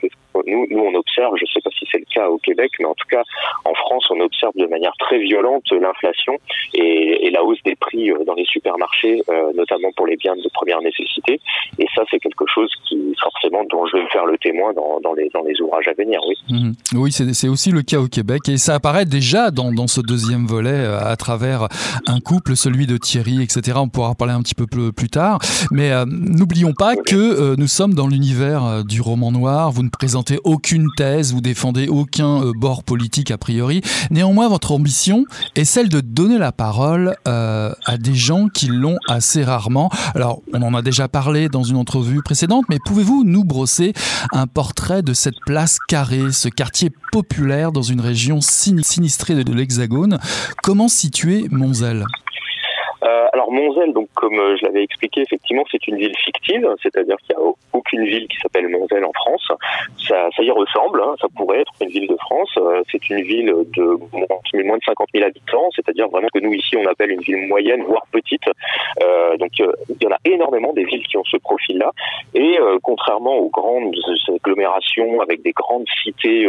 nous, nous on observe, je ne sais pas si c'est le cas au Québec, mais en tout cas en France, on observe de manière très violente l'inflation et, et, la hausse des prix dans les supermarchés, notamment pour les biens de première nécessité. Et ça, c'est quelque chose qui forcément dont je vais me faire le témoin dans, dans les dans les ouvrages à venir. Oui. Mhm. Oui, c'est aussi le cas au Québec et ça apparaît déjà dans, dans ce deuxième volet à travers un couple, celui de Thierry, etc. On pourra en parler un petit peu plus, plus tard. Mais n'oublions pas que nous sommes dans l'univers du roman noir. Vous ne présentez aucune thèse, vous défendez aucun bord politique a priori. Néanmoins, votre ambition est celle de donner la parole euh, à des gens qui l'ont assez rarement. Alors, on en a déjà parlé dans une entrevue précédente, mais pouvez-vous nous brosser un portrait de cette place carrée, ce quartier populaire dans une région sinistrée de l'Hexagone? Comment situer Monzel euh, alors Monzel, donc comme euh, je l'avais expliqué, effectivement, c'est une ville fictive, c'est-à-dire qu'il n'y a aucune ville qui s'appelle Monzel en France. Ça, y ressemble, hein, ça pourrait être une ville de France. Euh, c'est une ville de moins de 50 000 habitants, c'est-à-dire vraiment que nous ici on appelle une ville moyenne, voire petite. Euh, donc il y en a énormément des villes qui ont ce profil-là. Et contrairement aux grandes agglomérations avec des grandes cités,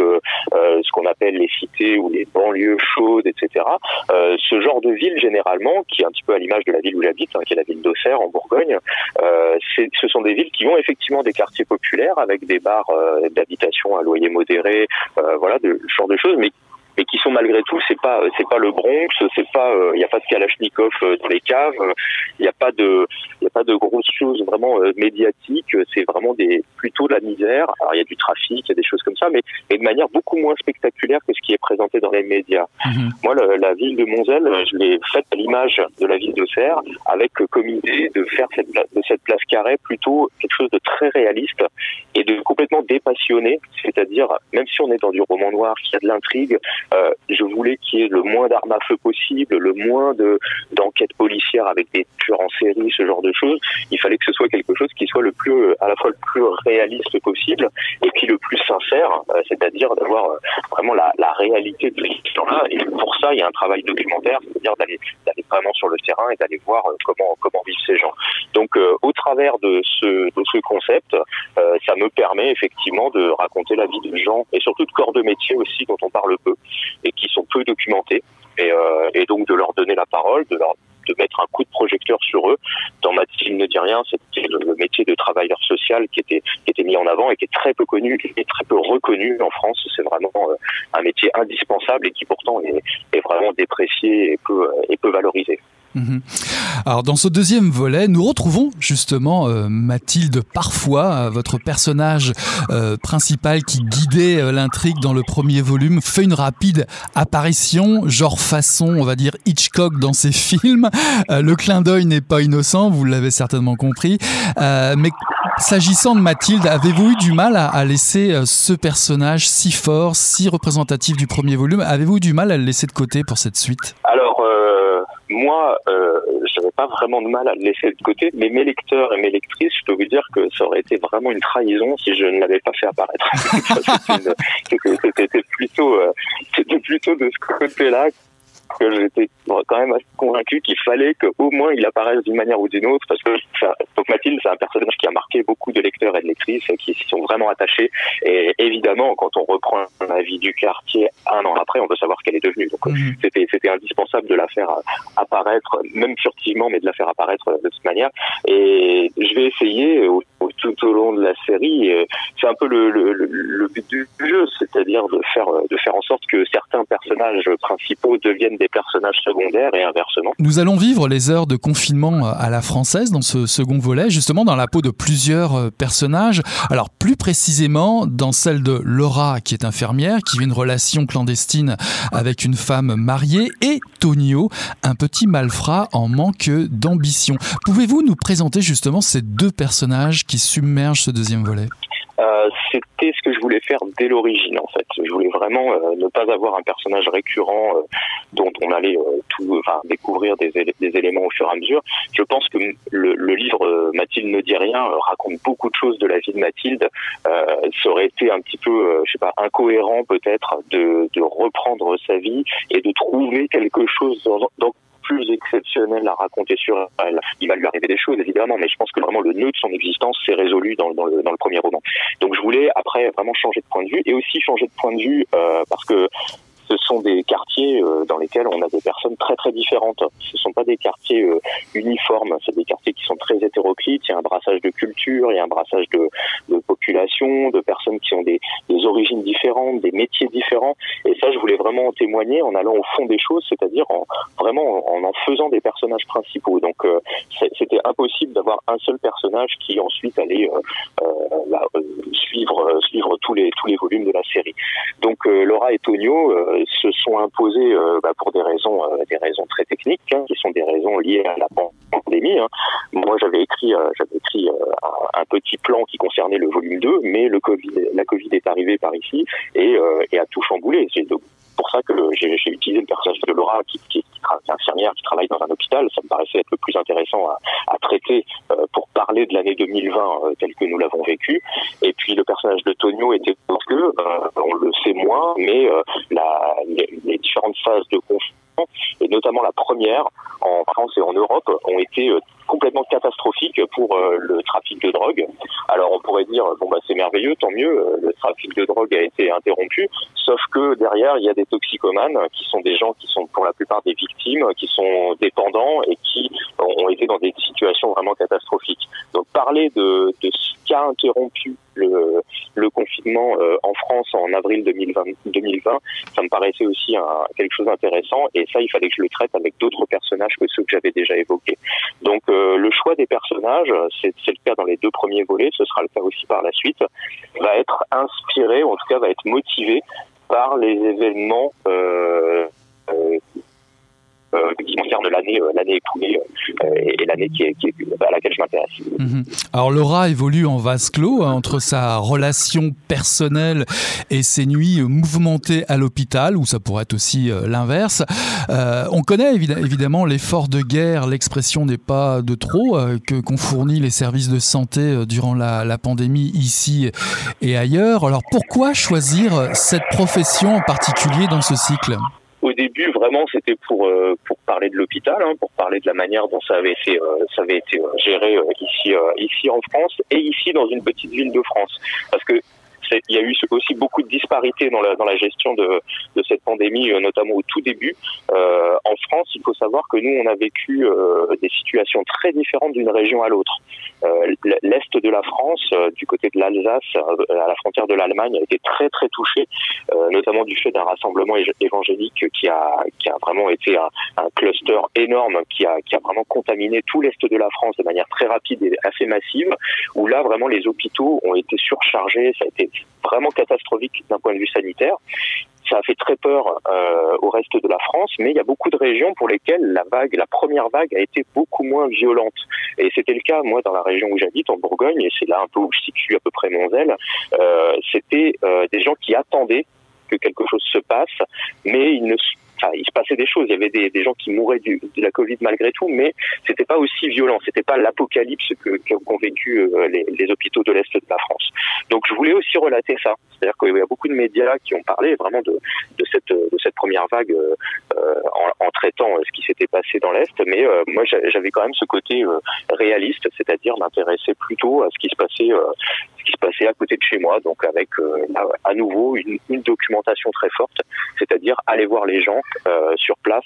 ce qu'on appelle les cités ou les banlieues chaudes, etc. ce genre de ville généralement, qui est un petit peu à l'image de la ville où j'habite, hein, la ville d'Auxerre en Bourgogne, euh, ce sont des villes qui ont effectivement des quartiers populaires avec des bars euh, d'habitation à loyer modéré, euh, voilà, de, ce genre de choses, mais mais qui sont malgré tout, c'est pas c'est pas le Bronx, c'est pas il euh, n'y a pas de Kalachnikov euh, dans les caves, il n'y a pas de il y a pas de grosses choses vraiment euh, médiatiques, c'est vraiment des plutôt de la misère. Alors il y a du trafic, il y a des choses comme ça, mais, mais de manière beaucoup moins spectaculaire que ce qui est présenté dans les médias. Mhm. Moi, la ville de Monzel, je l'ai faite à l'image de la ville de Serre, avec comme idée de faire cette, de cette place carrée plutôt quelque chose de très réaliste et de complètement dépassionné, c'est-à-dire même si on est dans du roman noir, qu'il y a de l'intrigue, euh, je voulais qu'il y ait le moins d'armes à feu possible, le moins de d'enquêtes policières avec des tueurs en série, ce genre de choses. Il fallait que ce soit quelque chose qui soit le plus, à la fois le plus réaliste possible et puis le plus sincère, euh, c'est-à-dire d'avoir euh, vraiment la, la réalité de l'histoire-là. Et pour ça, il y a un travail documentaire, c'est-à-dire d'aller d'aller vraiment sur le terrain et d'aller voir comment comment vivent ces gens. Donc, au travers de ce de ce concept, ça me permet effectivement de raconter la vie des gens et surtout de corps de métier aussi dont on parle peu et qui sont peu documentés. Et, euh, et donc de leur donner la parole, de mettre un coup de projecteur sur eux. Dans Mathilde ne dit rien, c'était le, métier de travailleur social qui était, qui était mis en avant et qui est très peu connu, est très peu reconnu en France. C'est vraiment euh, un métier indispensable et qui pourtant est, est vraiment déprécié et peu, et peu valorisé. Mhm. Alors dans ce deuxième volet, nous retrouvons justement euh, Mathilde parfois, euh, votre personnage euh, principal qui guidait l'intrigue dans le premier volume, fait une rapide apparition, genre façon, on va dire Hitchcock dans ses films. le clin d'œil n'est pas innocent, vous l'avez certainement compris. mais s'agissant de Mathilde, avez-vous eu du mal à, laisser ce personnage si fort, si représentatif du premier volume? Avez-vous eu du mal à le laisser de côté pour cette suite? Moi, euh, je n'avais pas vraiment de mal à le laisser de côté, mais mes lecteurs et mes lectrices, je peux vous dire que ça aurait été vraiment une trahison si je ne l'avais pas fait apparaître. c'était plutôt, euh, c'était plutôt de ce côté-là que j'étais quand même assez convaincu qu'il fallait qu'au moins il apparaisse d'une manière ou d'une autre, parce que donc Mathilde, c'est un personnage qui a marqué beaucoup de lecteurs et de lectrices qui s'y sont vraiment attachés. Et évidemment, quand on reprend la vie du quartier un an après, on veut savoir qu'elle est devenue. Donc mhm. c'était c'était indispensable de la faire apparaître, même furtivement, mais de la faire apparaître de cette manière. Et je vais essayer tout au long de la série. C'est un peu le, le, le but du jeu, c'est-à-dire de faire de faire en sorte que certains personnages principaux deviennent des personnages secondaires et inversement. Nous allons vivre les heures de confinement à la française dans ce second volet, justement dans la peau de plusieurs euh, personnages. Alors plus précisément dans celle de Laura qui est infirmière, qui vit une relation clandestine avec une femme mariée, et Tonio, un petit malfrat en manque d'ambition. Pouvez-vous nous présenter justement ces deux personnages qui submergent ce deuxième volet euh, c'était ce que je voulais faire dès l'origine en fait. Je voulais vraiment euh, ne pas avoir un personnage récurrent euh, dont on allait tout, enfin, découvrir des, éléments au fur et à mesure. Je pense que le, livre Mathilde ne dit rien raconte beaucoup de choses de la vie de Mathilde. ça aurait été un petit peu, je sais pas, incohérent peut-être de, reprendre sa vie et de trouver quelque chose dans plus exceptionnel à raconter sur elle. Il va lui arriver des choses évidemment, mais je pense que vraiment le nœud de son existence s'est résolu dans, dans, le, dans, le, premier roman. Donc je voulais après vraiment changer de point de vue et aussi changer de point de vue euh, parce que ce sont des quartiers euh, dans lesquels on a des personnes très très différentes. Ce ne sont pas des quartiers euh, uniformes, c'est des quartiers qui sont très hétéroclites. Il y a un brassage de culture, il y a un brassage de, de population, de personnes qui ont des, origines différentes, des métiers différents. Et ça, je voulais vraiment en témoigner en allant au fond des choses, c'est-à-dire en, vraiment en en faisant des personnages principaux. Donc euh, c'était impossible d'avoir un seul personnage qui ensuite allait suivre suivre tous les tous les volumes de la série. Donc Laura et Tonio se sont imposés euh, bah, pour des raisons, euh, des raisons très techniques, hein, qui sont des raisons liées à la pandémie. Hein. Moi, j'avais écrit, euh, j'avais écrit un, un, petit plan qui concernait le volume 2, mais le COVID, la Covid est arrivée par ici et, et a tout chamboulé. Pour ça que j'ai utilisé le personnage de Laura, qui, est infirmière, qui travaille dans un hôpital. Ça me paraissait être le plus intéressant à, traiter euh, pour parler de l'année 2020 euh, telle que nous l'avons vécue. Et puis le personnage de Tonio était parce que euh, on le sait moins, mais les, différentes phases de conflit et notamment la première en France et en Europe ont été complètement catastrophiques pour euh, le trafic de drogue. Alors on pourrait dire bon bah c'est merveilleux, tant mieux, euh, le trafic de drogue a été interrompu, sauf que derrière il y a des toxicomanes qui sont des gens qui sont pour la plupart des victimes, qui sont dépendants et qui ont été dans des situations vraiment catastrophiques. Donc parler de, de ce qu'a interrompu le, confinement euh, en France en avril 2020, 2020, ça me paraissait aussi quelque chose d'intéressant et ça, il fallait que je le traite avec d'autres personnages que ceux que j'avais déjà évoqués. Donc le choix des personnages, c'est le cas dans les deux premiers volets, ce sera le cas aussi par la suite, va être inspiré, ou en tout cas va être motivé par les événements euh, euh, euh, qui concerne l'année euh, l'année écoulée euh, et l'année qui est, à laquelle je m'intéresse. Mmh. Alors Laura évolue en vase clos hein, entre sa relation personnelle et ses nuits mouvementées à l'hôpital, où ça pourrait être aussi euh, l'inverse. Euh, on connaît évid évidemment l'effort de guerre, l'expression n'est pas de trop, euh, que qu'ont fourni les services de santé durant la pandémie ici et ailleurs. Alors pourquoi choisir cette profession en particulier dans ce cycle? Au début, vraiment, c'était pour euh, pour parler de l'hôpital, hein, pour parler de la manière dont ça avait été euh, ça avait été euh, géré ici ici en France et ici dans une petite ville de France, parce que il y a eu aussi beaucoup de disparités dans la, dans la gestion de, de cette pandémie, euh, notamment au tout début. Euh, en France, il faut savoir que nous, on a vécu euh, des situations très différentes d'une région à l'autre. L'est de la France, du côté de l'Alsace, à la frontière de l'Allemagne, a été très très touché, notamment du fait d'un rassemblement évangélique qui a, qui a vraiment été un, un cluster énorme, qui a, qui a vraiment contaminé tout l'est de la France de manière très rapide et assez massive, où là, vraiment, les hôpitaux ont été surchargés, ça a été vraiment catastrophique d'un point de vue sanitaire. Ça a fait très peur euh, au reste de la France, mais il y a beaucoup de régions pour lesquelles la vague, la première vague, a été beaucoup moins violente. Et c'était le cas, moi, dans la région où j'habite, en Bourgogne, et c'est là un peu où je situe à peu près mon zèle. Euh, c'était euh, des gens qui attendaient que quelque chose se passe, mais il se passait des choses. Il y avait des, gens qui mouraient de la Covid malgré tout, mais c'était pas aussi violent. C'était pas l'apocalypse que qu'ont vécu les, hôpitaux de l'est de la France. Donc, je voulais aussi relater ça. C'est-à-dire qu'il y a beaucoup de médias qui ont parlé vraiment de, cette première vague euh, en, traitant ce qui s'était passé dans l'est. Mais euh, moi, j'avais quand même ce côté euh, réaliste, c'est-à-dire m'intéresser plutôt à ce qui se passait euh, à côté de chez moi. Donc, avec à nouveau une, documentation très forte, c'est-à-dire aller voir les gens euh, sur place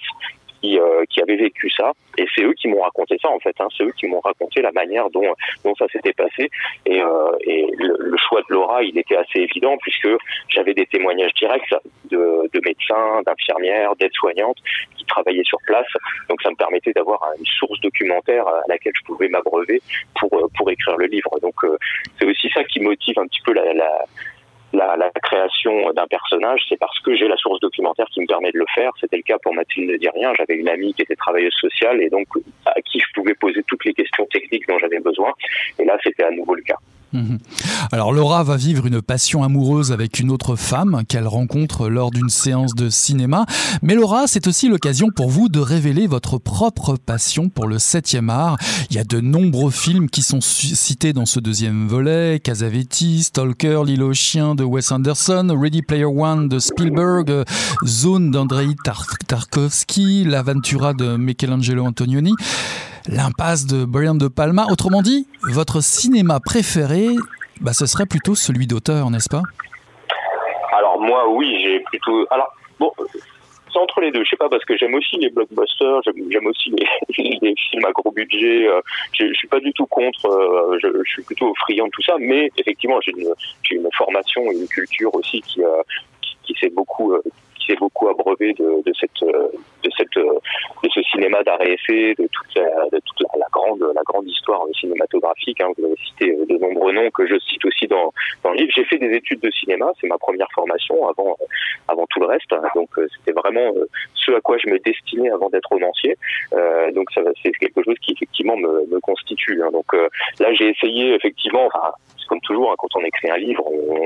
qui, euh, qui avaient vécu ça. Et c'est eux qui m'ont raconté ça, en fait. Hein. C'est eux qui m'ont raconté la manière dont, dont ça s'était passé. Et, euh, et le, le, choix de Laura, il était assez évident, puisque j'avais des témoignages directs de, de médecins, d'infirmières, d'aides-soignantes qui travaillaient sur place. Donc ça me permettait d'avoir une source documentaire à laquelle je pouvais m'abreuver pour, pour écrire le livre. Donc euh, c'est aussi ça qui motive un petit peu la, la la, la, création d'un personnage, c'est parce que j'ai la source documentaire qui me permet de le faire. C'était le cas pour Mathilde ne dit rien. J'avais une amie qui était travailleuse sociale et donc à qui je pouvais poser toutes les questions techniques dont j'avais besoin. Et là, c'était à nouveau le cas. Alors Laura va vivre une passion amoureuse avec une autre femme qu'elle rencontre lors d'une séance de cinéma. Mais Laura, c'est aussi l'occasion pour vous de révéler votre propre passion pour le 7e art. Il y a de nombreux films qui sont cités dans ce deuxième volet. Casavetti, Stalker, L'île aux de Wes Anderson, Ready Player One de Spielberg, Zone d'Andrei Tarkovsky, L'Aventura de Michelangelo Antonioni l'impasse de Brian De Palma. Autrement dit, votre cinéma préféré, bah, ce serait plutôt celui d'auteur, n'est-ce pas? Alors moi, oui, j'ai plutôt. Alors bon, c'est entre les deux. Je sais pas parce que j'aime aussi les blockbusters, j'aime aussi les, films à gros budget. Euh, je, je suis pas du tout contre. Euh, je, suis plutôt friand de tout ça, mais effectivement, j'ai une, une formation, une culture aussi qui, euh, qui, s'est beaucoup qui s'est beaucoup abreuvé de, cette de cette cinéma d'art essai, de toute la, de toute la, grande la grande histoire cinématographique. Hein. Vous avez cité de nombreux noms que je cite aussi dans dans le livre. J'ai fait des études de cinéma, c'est ma première formation avant avant tout le reste. Donc c'était vraiment ce à quoi je me destinais avant d'être romancier. Euh, donc ça c'est quelque chose qui effectivement me, me constitue. Hein. Donc là j'ai essayé effectivement. Comme toujours, hein, quand on écrit un livre,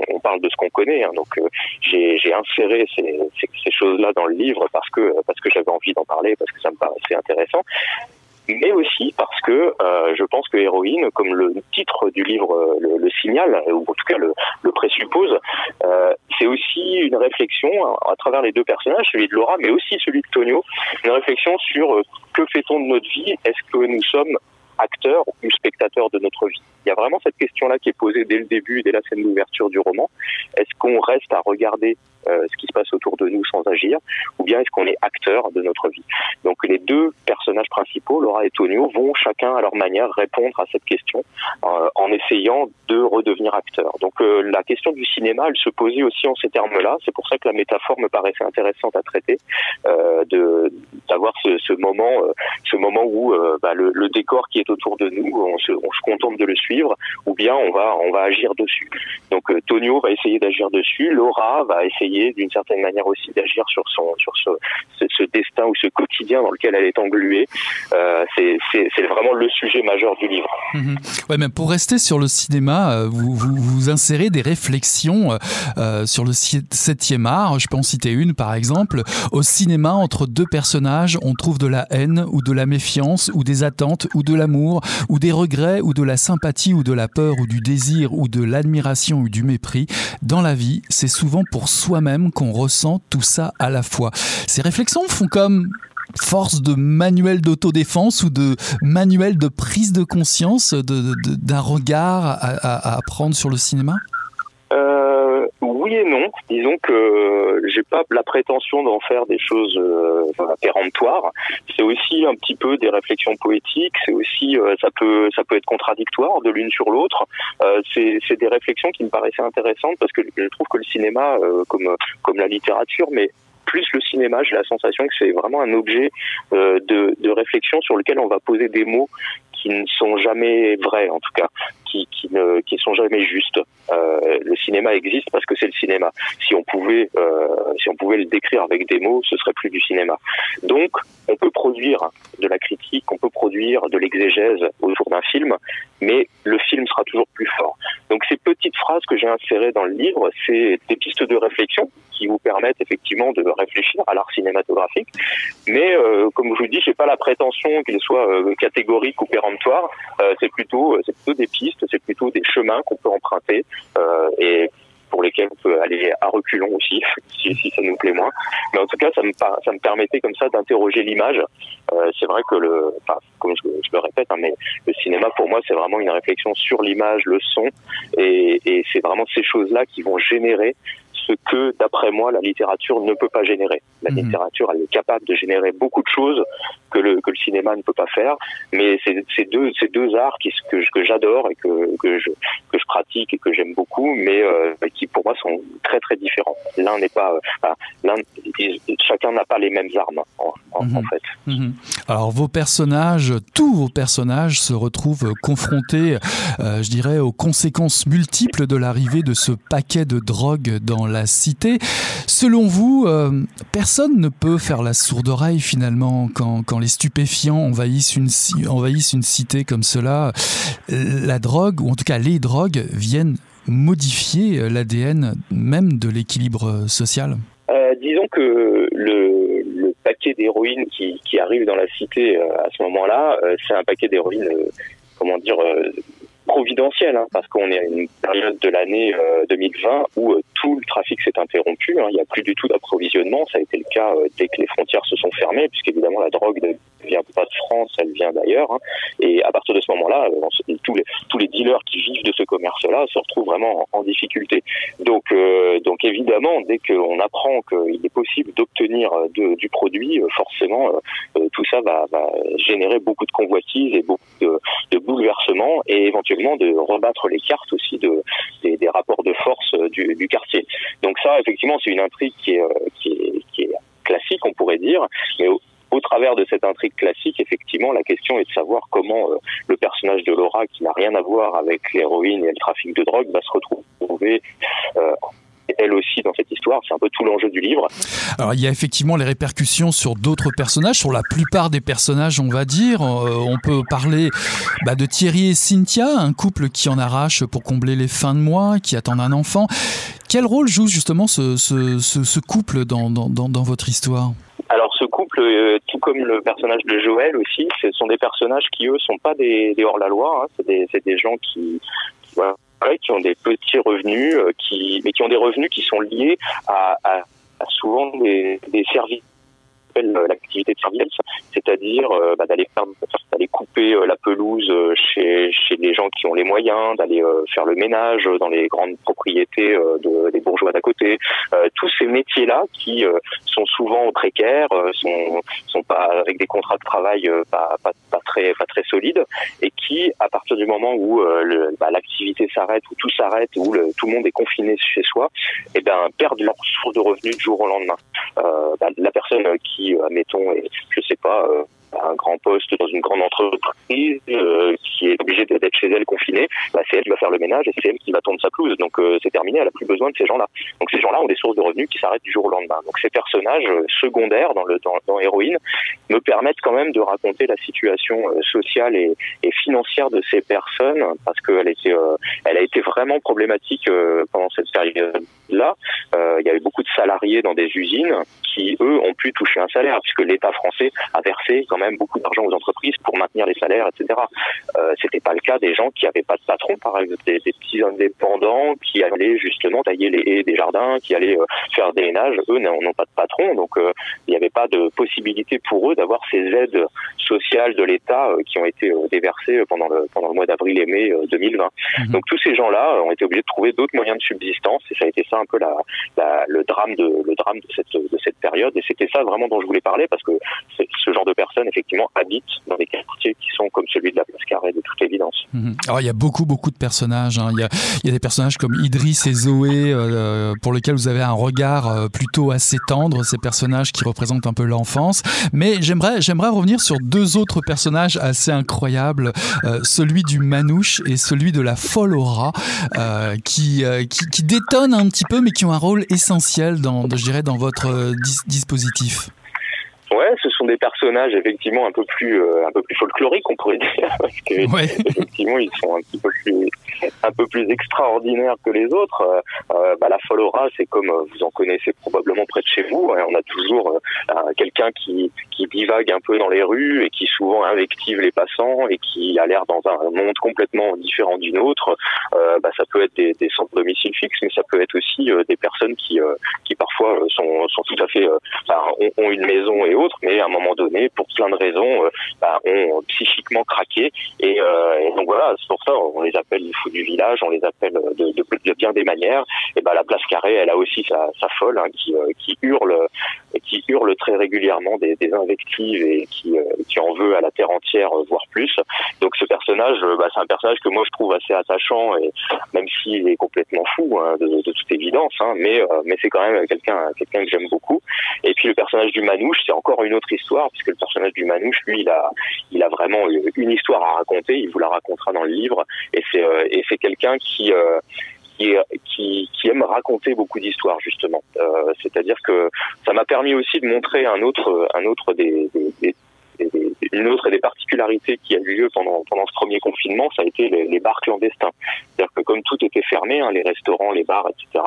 on, parle de ce qu'on connaît. Hein. donc euh, j'ai inséré ces, ces, choses-là dans le livre parce que parce que j'avais envie d'en parler, parce que ça me paraissait intéressant mais aussi parce que euh, je pense que Héroïne, comme le titre du livre euh, le, le signale, ou en tout cas le, le présuppose, euh, c'est aussi une réflexion à, travers les deux personnages, celui de Laura, mais aussi celui de Tonio, une réflexion sur euh, que fait-on de notre vie? Est-ce que nous sommes acteurs ou spectateurs de notre vie? Il y a vraiment cette question-là qui est posée dès le début, dès la scène d'ouverture du roman. Est-ce qu'on reste à regarder ce qui se passe autour de nous sans agir, ou bien est-ce qu'on est acteur de notre vie Donc les deux personnages principaux, Laura et Tonio, vont chacun à leur manière répondre à cette question euh, en essayant de redevenir acteur. Donc euh, la question du cinéma, elle se posait aussi en ces termes-là. C'est pour ça que la métaphore me paraissait intéressante à traiter, de d'avoir ce, moment, ce moment où bah, le, le, décor qui est autour de nous, on se, on se contente de le suivre, ou bien on va on va agir dessus. Donc Tonio va essayer d'agir dessus, Laura va essayer d'une certaine manière aussi d'agir sur son sur ce, ce, destin ou ce quotidien dans lequel elle est engluée. Euh, c'est vraiment le sujet majeur du livre. Mhm. Ouais, mais pour rester sur le cinéma, euh, vous, vous, insérez des réflexions euh, euh sur le septième art. Je peux en citer une par exemple. Au cinéma, entre deux personnages, on trouve de la haine ou de la méfiance ou des attentes ou de l'amour ou des regrets ou de la sympathie ou de la peur ou du désir ou de l'admiration ou du mépris. Dans la vie, c'est souvent pour soi-même même qu'on ressent tout ça à la fois. Ces réflexions font comme force de manuel d'autodéfense ou de manuel de prise de conscience d'un regard à, prendre sur le cinéma? Oui et non. Disons que j'ai pas la prétention d'en faire des choses euh, péremptoires. C'est aussi un petit peu des réflexions poétiques. C'est aussi euh, ça peut ça peut être contradictoire de l'une sur l'autre. Euh, c'est des réflexions qui me paraissaient intéressantes parce que je trouve que le cinéma, euh, comme comme la littérature, mais plus le cinéma, j'ai la sensation que c'est vraiment un objet euh, de, de, réflexion sur lequel on va poser des mots qui ne sont jamais vrais, en tout cas, qui, ne qui sont jamais justes. Euh, le cinéma existe parce que c'est le cinéma. Si on pouvait euh, si on pouvait le décrire avec des mots, ce serait plus du cinéma. Donc, on peut produire de la critique, on peut produire de l'exégèse autour d'un film, mais le film sera toujours plus fort. Donc, ces petites phrases que j'ai insérées dans le livre, c'est des pistes de réflexion qui vous permettent effectivement de réfléchir à l'art cinématographique. Mais euh, comme je vous dis, j'ai pas la prétention qu'il soit catégorique ou péremptoire. C'est plutôt, c'est plutôt des pistes, c'est plutôt des chemins qu'on peut emprunter euh, et pour lesquels on peut aller à reculons aussi, si, ça nous plaît moins. Mais en tout cas, ça me, ça me permettait comme ça d'interroger l'image. Euh, c'est vrai que le, comme je, le répète, hein, mais le cinéma pour moi, c'est vraiment une réflexion sur l'image, le son, et c'est vraiment ces choses-là qui vont générer ce que, d'après moi, la littérature ne peut pas générer. La mmh. littérature, elle est capable de générer beaucoup de choses que le, que le cinéma ne peut pas faire, mais c'est deux, ces deux arts qui, que, que j'adore et que, que, je, que je pratique et que j'aime beaucoup, mais euh, qui pour moi sont très très différents. L'un n'est pas, euh, l'un, chacun n'a pas les mêmes armes en, en, mmh. en fait. Mmh. Alors vos personnages, tous vos personnages se retrouvent confrontés, euh, je dirais, aux conséquences multiples de l'arrivée de ce paquet de drogue dans la la cité. Selon vous, euh, personne ne peut faire la sourde oreille finalement quand, les stupéfiants envahissent une, envahissent une cité comme cela, la drogue, ou en tout cas les drogues, viennent modifier l'ADN même de l'équilibre social Disons que le, paquet d'héroïne qui, qui, arrive dans la cité à ce moment-là, c'est un paquet d'héroïne, comment dire, providentiel, hein, parce qu'on est à une période de l'année 2020 euh, où euh, tout le trafic s'est interrompu. Hein. il n'y a plus du tout d'approvisionnement. Ça a été le cas euh, dès que les frontières se sont fermées, puisqu'évidemment la drogue ne vient pas de France, elle vient d'ailleurs. Hein. et à partir de ce moment-là, tous les tous les dealers qui vivent de ce commerce-là se retrouvent vraiment en, difficulté. Donc donc évidemment, dès qu'on apprend qu'il est possible d'obtenir du produit, forcément tout ça va, générer beaucoup de convoitises et beaucoup de bouleversements et éventuellement de rebattre les cartes aussi de, des, rapports de force euh, du, quartier. Donc ça, effectivement, c'est une intrigue qui est, euh, qui est, classique, on pourrait dire, mais au, travers de cette intrigue classique, effectivement, la question est de savoir comment euh, le personnage de Laura, qui n'a rien à voir avec l'héroïne et le trafic de drogue, va se retrouver elle aussi dans cette histoire. C'est un peu tout l'enjeu du livre. Alors il y a effectivement les répercussions sur d'autres personnages, sur la plupart des personnages, on va dire. Euh, on peut parler bah, de Thierry et Cynthia, un couple qui en arrache pour combler les fins de mois, qui attendent un enfant. Quel rôle joue justement ce, ce, ce, couple dans, dans, dans, votre histoire? Alors ce couple, euh, tout comme le personnage de Joël aussi, ce sont des personnages qui eux sont pas des, des hors-la-loi, hein. c'est des, des, gens qui, voilà, qui ont des petits revenus, euh, qui, mais qui ont des revenus qui sont liés à, souvent des services euh, l'activité de service, c'est-à-dire euh, bah, d'aller couper euh, la pelouse chez, les gens qui ont les moyens, d'aller faire le ménage dans les grandes propriétés de, des bourgeois d'à côté. tous ces métiers-là qui sont souvent précaires, sont pas avec des contrats de travail pas, très solides et qui à partir du moment où bah, l'activité s'arrête, où tout s'arrête, où tout le monde est confiné chez soi, et eh ben perdent leur source de revenus du jour au lendemain. Bah, la personne qui admettons, et je sais pas, euh, un grand poste dans une grande entreprise euh, qui est obligée d'être chez elle confinée, bah, c'est elle qui va faire le ménage et c'est elle qui va tondre sa pelouse. Donc euh, c'est terminé, elle a plus besoin de ces gens-là. Donc ces gens-là ont des sources de revenus qui s'arrêtent du jour au lendemain. Donc ces personnages euh, secondaires dans le dans, dans Héroïne me permettent quand même de raconter la situation sociale et, financière de ces personnes parce qu'elle elle a été vraiment problématique pendant cette période-là. Il y avait beaucoup de salariés dans des usines qui eux ont pu toucher un salaire puisque l'État français a versé même beaucoup d'argent aux entreprises pour maintenir les salaires, etc. Euh, C'était pas le cas des gens qui avaient pas de patron, par exemple des, petits indépendants qui allaient justement tailler les haies des jardins, qui allaient euh, faire des ménages. Eux n'ont pas de patron, donc euh, il n'y avait pas de possibilité pour eux d'avoir ces aides sociales de l'État euh, qui ont été déversées pendant le pendant le mois d'avril et mai 2020. Mhm. Donc tous ces gens-là ont été obligés de trouver d'autres moyens de subsistance et ça a été ça un peu la, la, le drame de le drame de cette de cette période et c'était ça vraiment dont je voulais parler parce que ce genre de personnes effectivement habitent dans des quartiers qui sont comme celui de la place Carrée de toute évidence. Mhm. Alors il y a beaucoup beaucoup de personnages. Hein. Il, y a, des personnages comme Idriss et Zoé euh, pour lesquels vous avez un regard euh, plutôt assez tendre. Ces personnages qui représentent un peu l'enfance. Mais j'aimerais j'aimerais revenir sur deux autres personnages assez incroyables, euh, celui du Manouche et celui de la folle aura, qui, qui, qui détonnent un petit peu mais qui ont un rôle essentiel dans je dirais dans votre dispositif. Ouais, ce sont des personnages effectivement un peu plus euh, un peu plus folkloriques, on pourrait dire, parce que effectivement ils sont un petit peu plus un peu plus extraordinaires que les autres. Euh, euh bah, la Folora, c'est comme euh, vous en connaissez probablement près de chez vous. Hein, on a toujours quelqu'un qui qui divague un peu dans les rues et qui souvent invective les passants et qui a l'air dans un monde complètement différent du nôtre. bah, ça peut être des, des centres de domicile fixes, mais ça peut être aussi des personnes qui qui parfois sont sont tout à fait ont, ont une maison et autres, mais à un moment donné, pour plein de raisons, euh, bah, ont psychiquement craqué. Et, euh, et donc voilà, c'est pour ça on les appelle les fous du village, on les appelle de, de, bien des manières. Et bah la place carrée, elle a aussi sa, folle hein, qui, euh, qui hurle, qui hurle très régulièrement des, invectives et qui, en veut à la terre entière, voire plus. Donc ce personnage, bah, c'est un personnage que moi je trouve assez attachant, et même s'il est complètement fou hein, de, de, toute évidence, hein, mais mais c'est quand même quelqu'un quelqu'un que j'aime beaucoup. Et puis le personnage du Manouche, c'est encore une autre histoire, puisque le personnage du Manouche, lui, il a, il a vraiment une histoire à raconter. Il vous la racontera dans le livre, et c'est euh, et c'est quelqu'un qui euh, qui, qui, qui, aime raconter beaucoup d'histoires justement. Euh, C'est-à-dire que ça m'a permis aussi de montrer un autre, un autre des, des, des, une autre des particularités qui a eu lieu pendant pendant ce premier confinement, ça a été les, bars clandestins. C'est-à-dire que comme tout était fermé, hein, les restaurants, les bars, etc.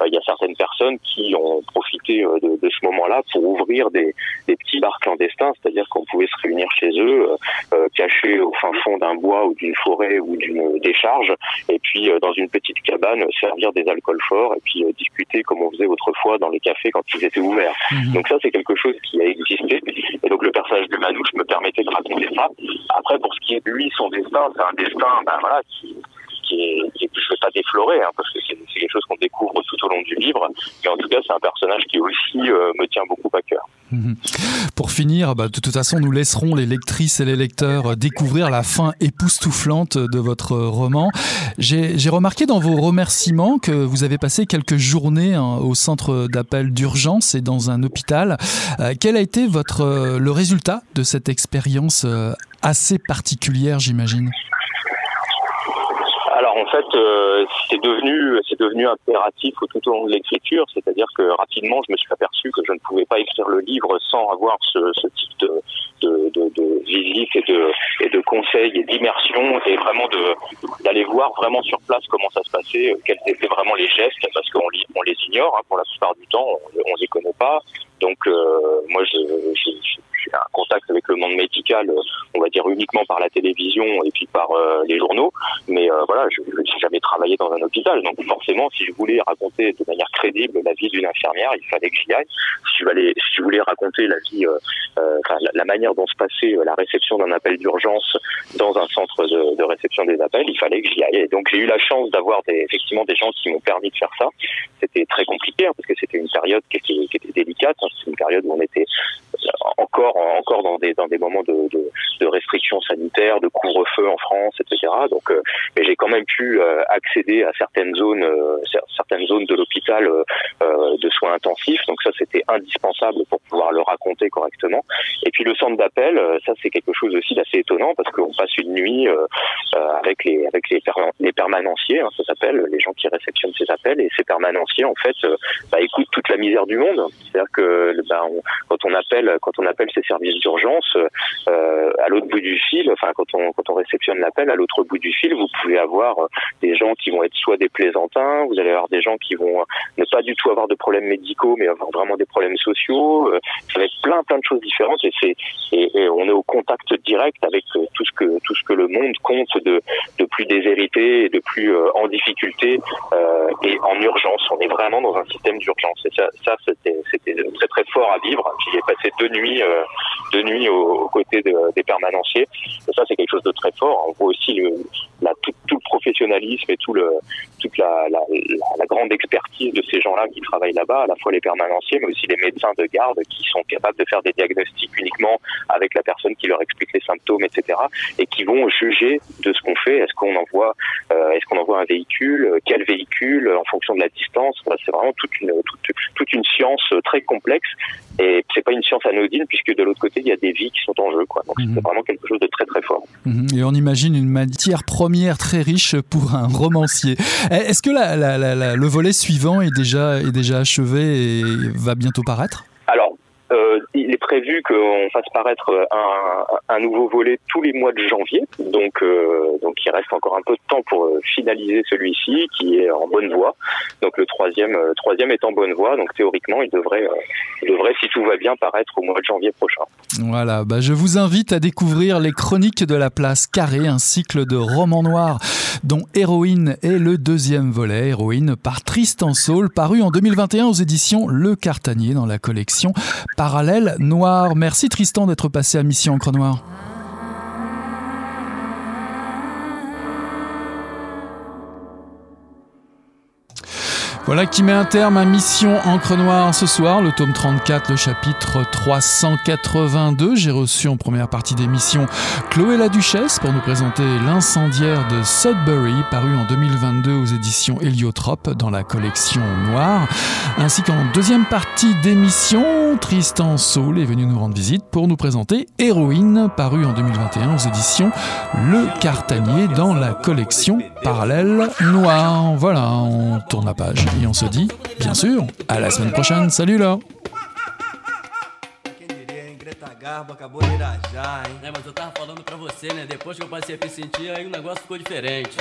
Euh, il y a certaines personnes qui ont profité euh, de, de, ce moment-là pour ouvrir des, des petits bars clandestins, c'est-à-dire qu'on pouvait se réunir chez eux, euh, cachés au fin fond d'un bois ou d'une forêt ou d'une décharge, et puis dans une petite cabane servir des alcools forts et puis discuter comme on faisait autrefois dans les cafés quand ils étaient ouverts. Mhm. Donc ça c'est quelque chose qui a existé. Et donc le personnage de Manouche me permettait de raconter ça. Après pour ce qui est de lui, son destin, c'est un destin ben, voilà, qui, qui est, qui je ne déflorer, hein, parce que c'est quelque chose qu'on découvre tout au long du livre, mais en tout cas, c'est un personnage qui aussi euh, me tient beaucoup à cœur. Mhm. Pour finir, bah, de toute façon, nous laisserons les lectrices et les lecteurs découvrir la fin époustouflante de votre roman. J'ai remarqué dans vos remerciements que vous avez passé quelques journées hein, au centre d'appel d'urgence et dans un hôpital. Euh, quel a été votre, le résultat de cette expérience euh, assez particulière, j'imagine? Fait, euh, c'est devenu c'est devenu impératif tout au long de l'écriture, c'est-à-dire que rapidement, je me suis aperçu que je ne pouvais pas écrire le livre sans avoir ce, type de, de, de, de, visite et de, et de conseils et d'immersion et vraiment de d'aller voir vraiment sur place comment ça se passait, quels étaient vraiment les gestes, parce qu'on on les ignore hein, pour la plupart du temps, on, on les connaît pas. Donc euh, moi, je, je, un contact avec le monde médical, euh, on va dire uniquement par la télévision et puis par euh, les journaux. Mais euh, voilà, je n'ai jamais travaillé dans un hôpital, donc forcément, si je voulais raconter de manière crédible la vie d'une infirmière, il fallait que j'y aille. Si je voulais, raconter la vie, la, manière dont se passait la réception d'un appel d'urgence dans un centre de, réception des appels, il fallait que j'y aille. Et donc j'ai eu la chance d'avoir effectivement des gens qui m'ont permis de faire ça. C'était très compliqué hein, parce que c'était une période qui était, qui était délicate. Hein. C'est une période où on était encore encore dans des dans des moments de, restrictions sanitaires, de couvre-feu en France, etc. Donc, euh, j'ai quand même pu euh, accéder à certaines zones euh, certaines zones de l'hôpital de soins intensifs. Donc ça, c'était indispensable pour pouvoir le raconter correctement. Et puis le centre d'appel, ça c'est quelque chose aussi d'assez étonnant parce qu'on passe une nuit avec les avec les, les permanenciers, hein, ça s'appelle, les gens qui réceptionnent ces appels. Et ces permanenciers, en fait, bah, écoutent toute la misère du monde. C'est-à-dire que bah, quand on appelle quand on appelle ces services d'urgence, euh, à l'autre bout du fil, enfin quand on quand on réceptionne l'appel, à l'autre bout du fil, vous pouvez avoir euh, des gens qui vont être soit des plaisantins, vous allez avoir des gens qui vont ne pas du tout avoir de problèmes médicaux, mais avoir vraiment des problèmes sociaux. Euh, ça va être plein plein de choses différentes et c'est et, on est au contact direct avec tout ce que tout ce que le monde compte de de plus déshérité et de plus en difficulté et en urgence. On est vraiment dans un système d'urgence et ça ça c'était c'était très très fort à vivre. J'y ai passé deux nuits de nuit aux, côtés des permanenciers. Et ça, c'est quelque chose de très fort. On voit aussi tout, le professionnalisme et toute la, grande expertise de ces gens-là qui travaillent là-bas, à la fois les permanenciers, mais aussi les médecins de garde qui sont capables de faire des diagnostics uniquement avec la personne qui leur explique les symptômes, etc. Et qui vont juger de ce qu'on fait. Est-ce qu'on envoie, euh, est-ce qu'on envoie un véhicule, quel véhicule, en fonction de la distance? c'est vraiment toute une, toute, une science très complexe. Et c'est pas une science anodine puisque de l'autre côté, il y a des vies qui sont en jeu. Quoi. Donc c'est mhm. vraiment quelque chose de très très fort. Mhm. Et on imagine une matière première très riche pour un romancier. Eh, est-ce que la, la, la, le volet suivant est déjà, est déjà achevé et va bientôt paraître? Euh, il est prévu qu'on fasse paraître un, nouveau volet tous les mois de janvier, donc euh, donc il reste encore un peu de temps pour euh, finaliser celui-ci, qui est en bonne voie. Donc le troisième troisième est en bonne voie, donc théoriquement il devrait devrait si tout va bien paraître au mois de janvier prochain. Voilà, bah je vous invite à découvrir les Chroniques de la Place Carrée, un cycle de romans noirs dont Héroïne est le deuxième volet. Héroïne par Tristan Saul, paru en 2021 aux éditions Le Cartanier dans la collection Parallèle Noir. Merci Tristan d'être passé à Mission Encre Noire. Voilà qui met un terme à Mission Encre Noire ce soir, le tome 34, le chapitre 382. J'ai reçu en première partie d'émission Chloé la Duchesse pour nous présenter L'incendiaire de Sudbury, paru en 2022 aux éditions Héliotrope dans la collection Noire. Ainsi qu'en deuxième partie d'émission, Tristan Saul est venu nous rendre visite pour nous présenter Héroïne, paru en 2021 aux éditions Le Cartanier dans la collection Parallèle Noire. Voilà, on tourne la page. Et on se dit, bien sûr, à la semaine prochaine. Salut là Garbo acabou de irajar, hein? Depois que eu passei a negócio ficou diferente.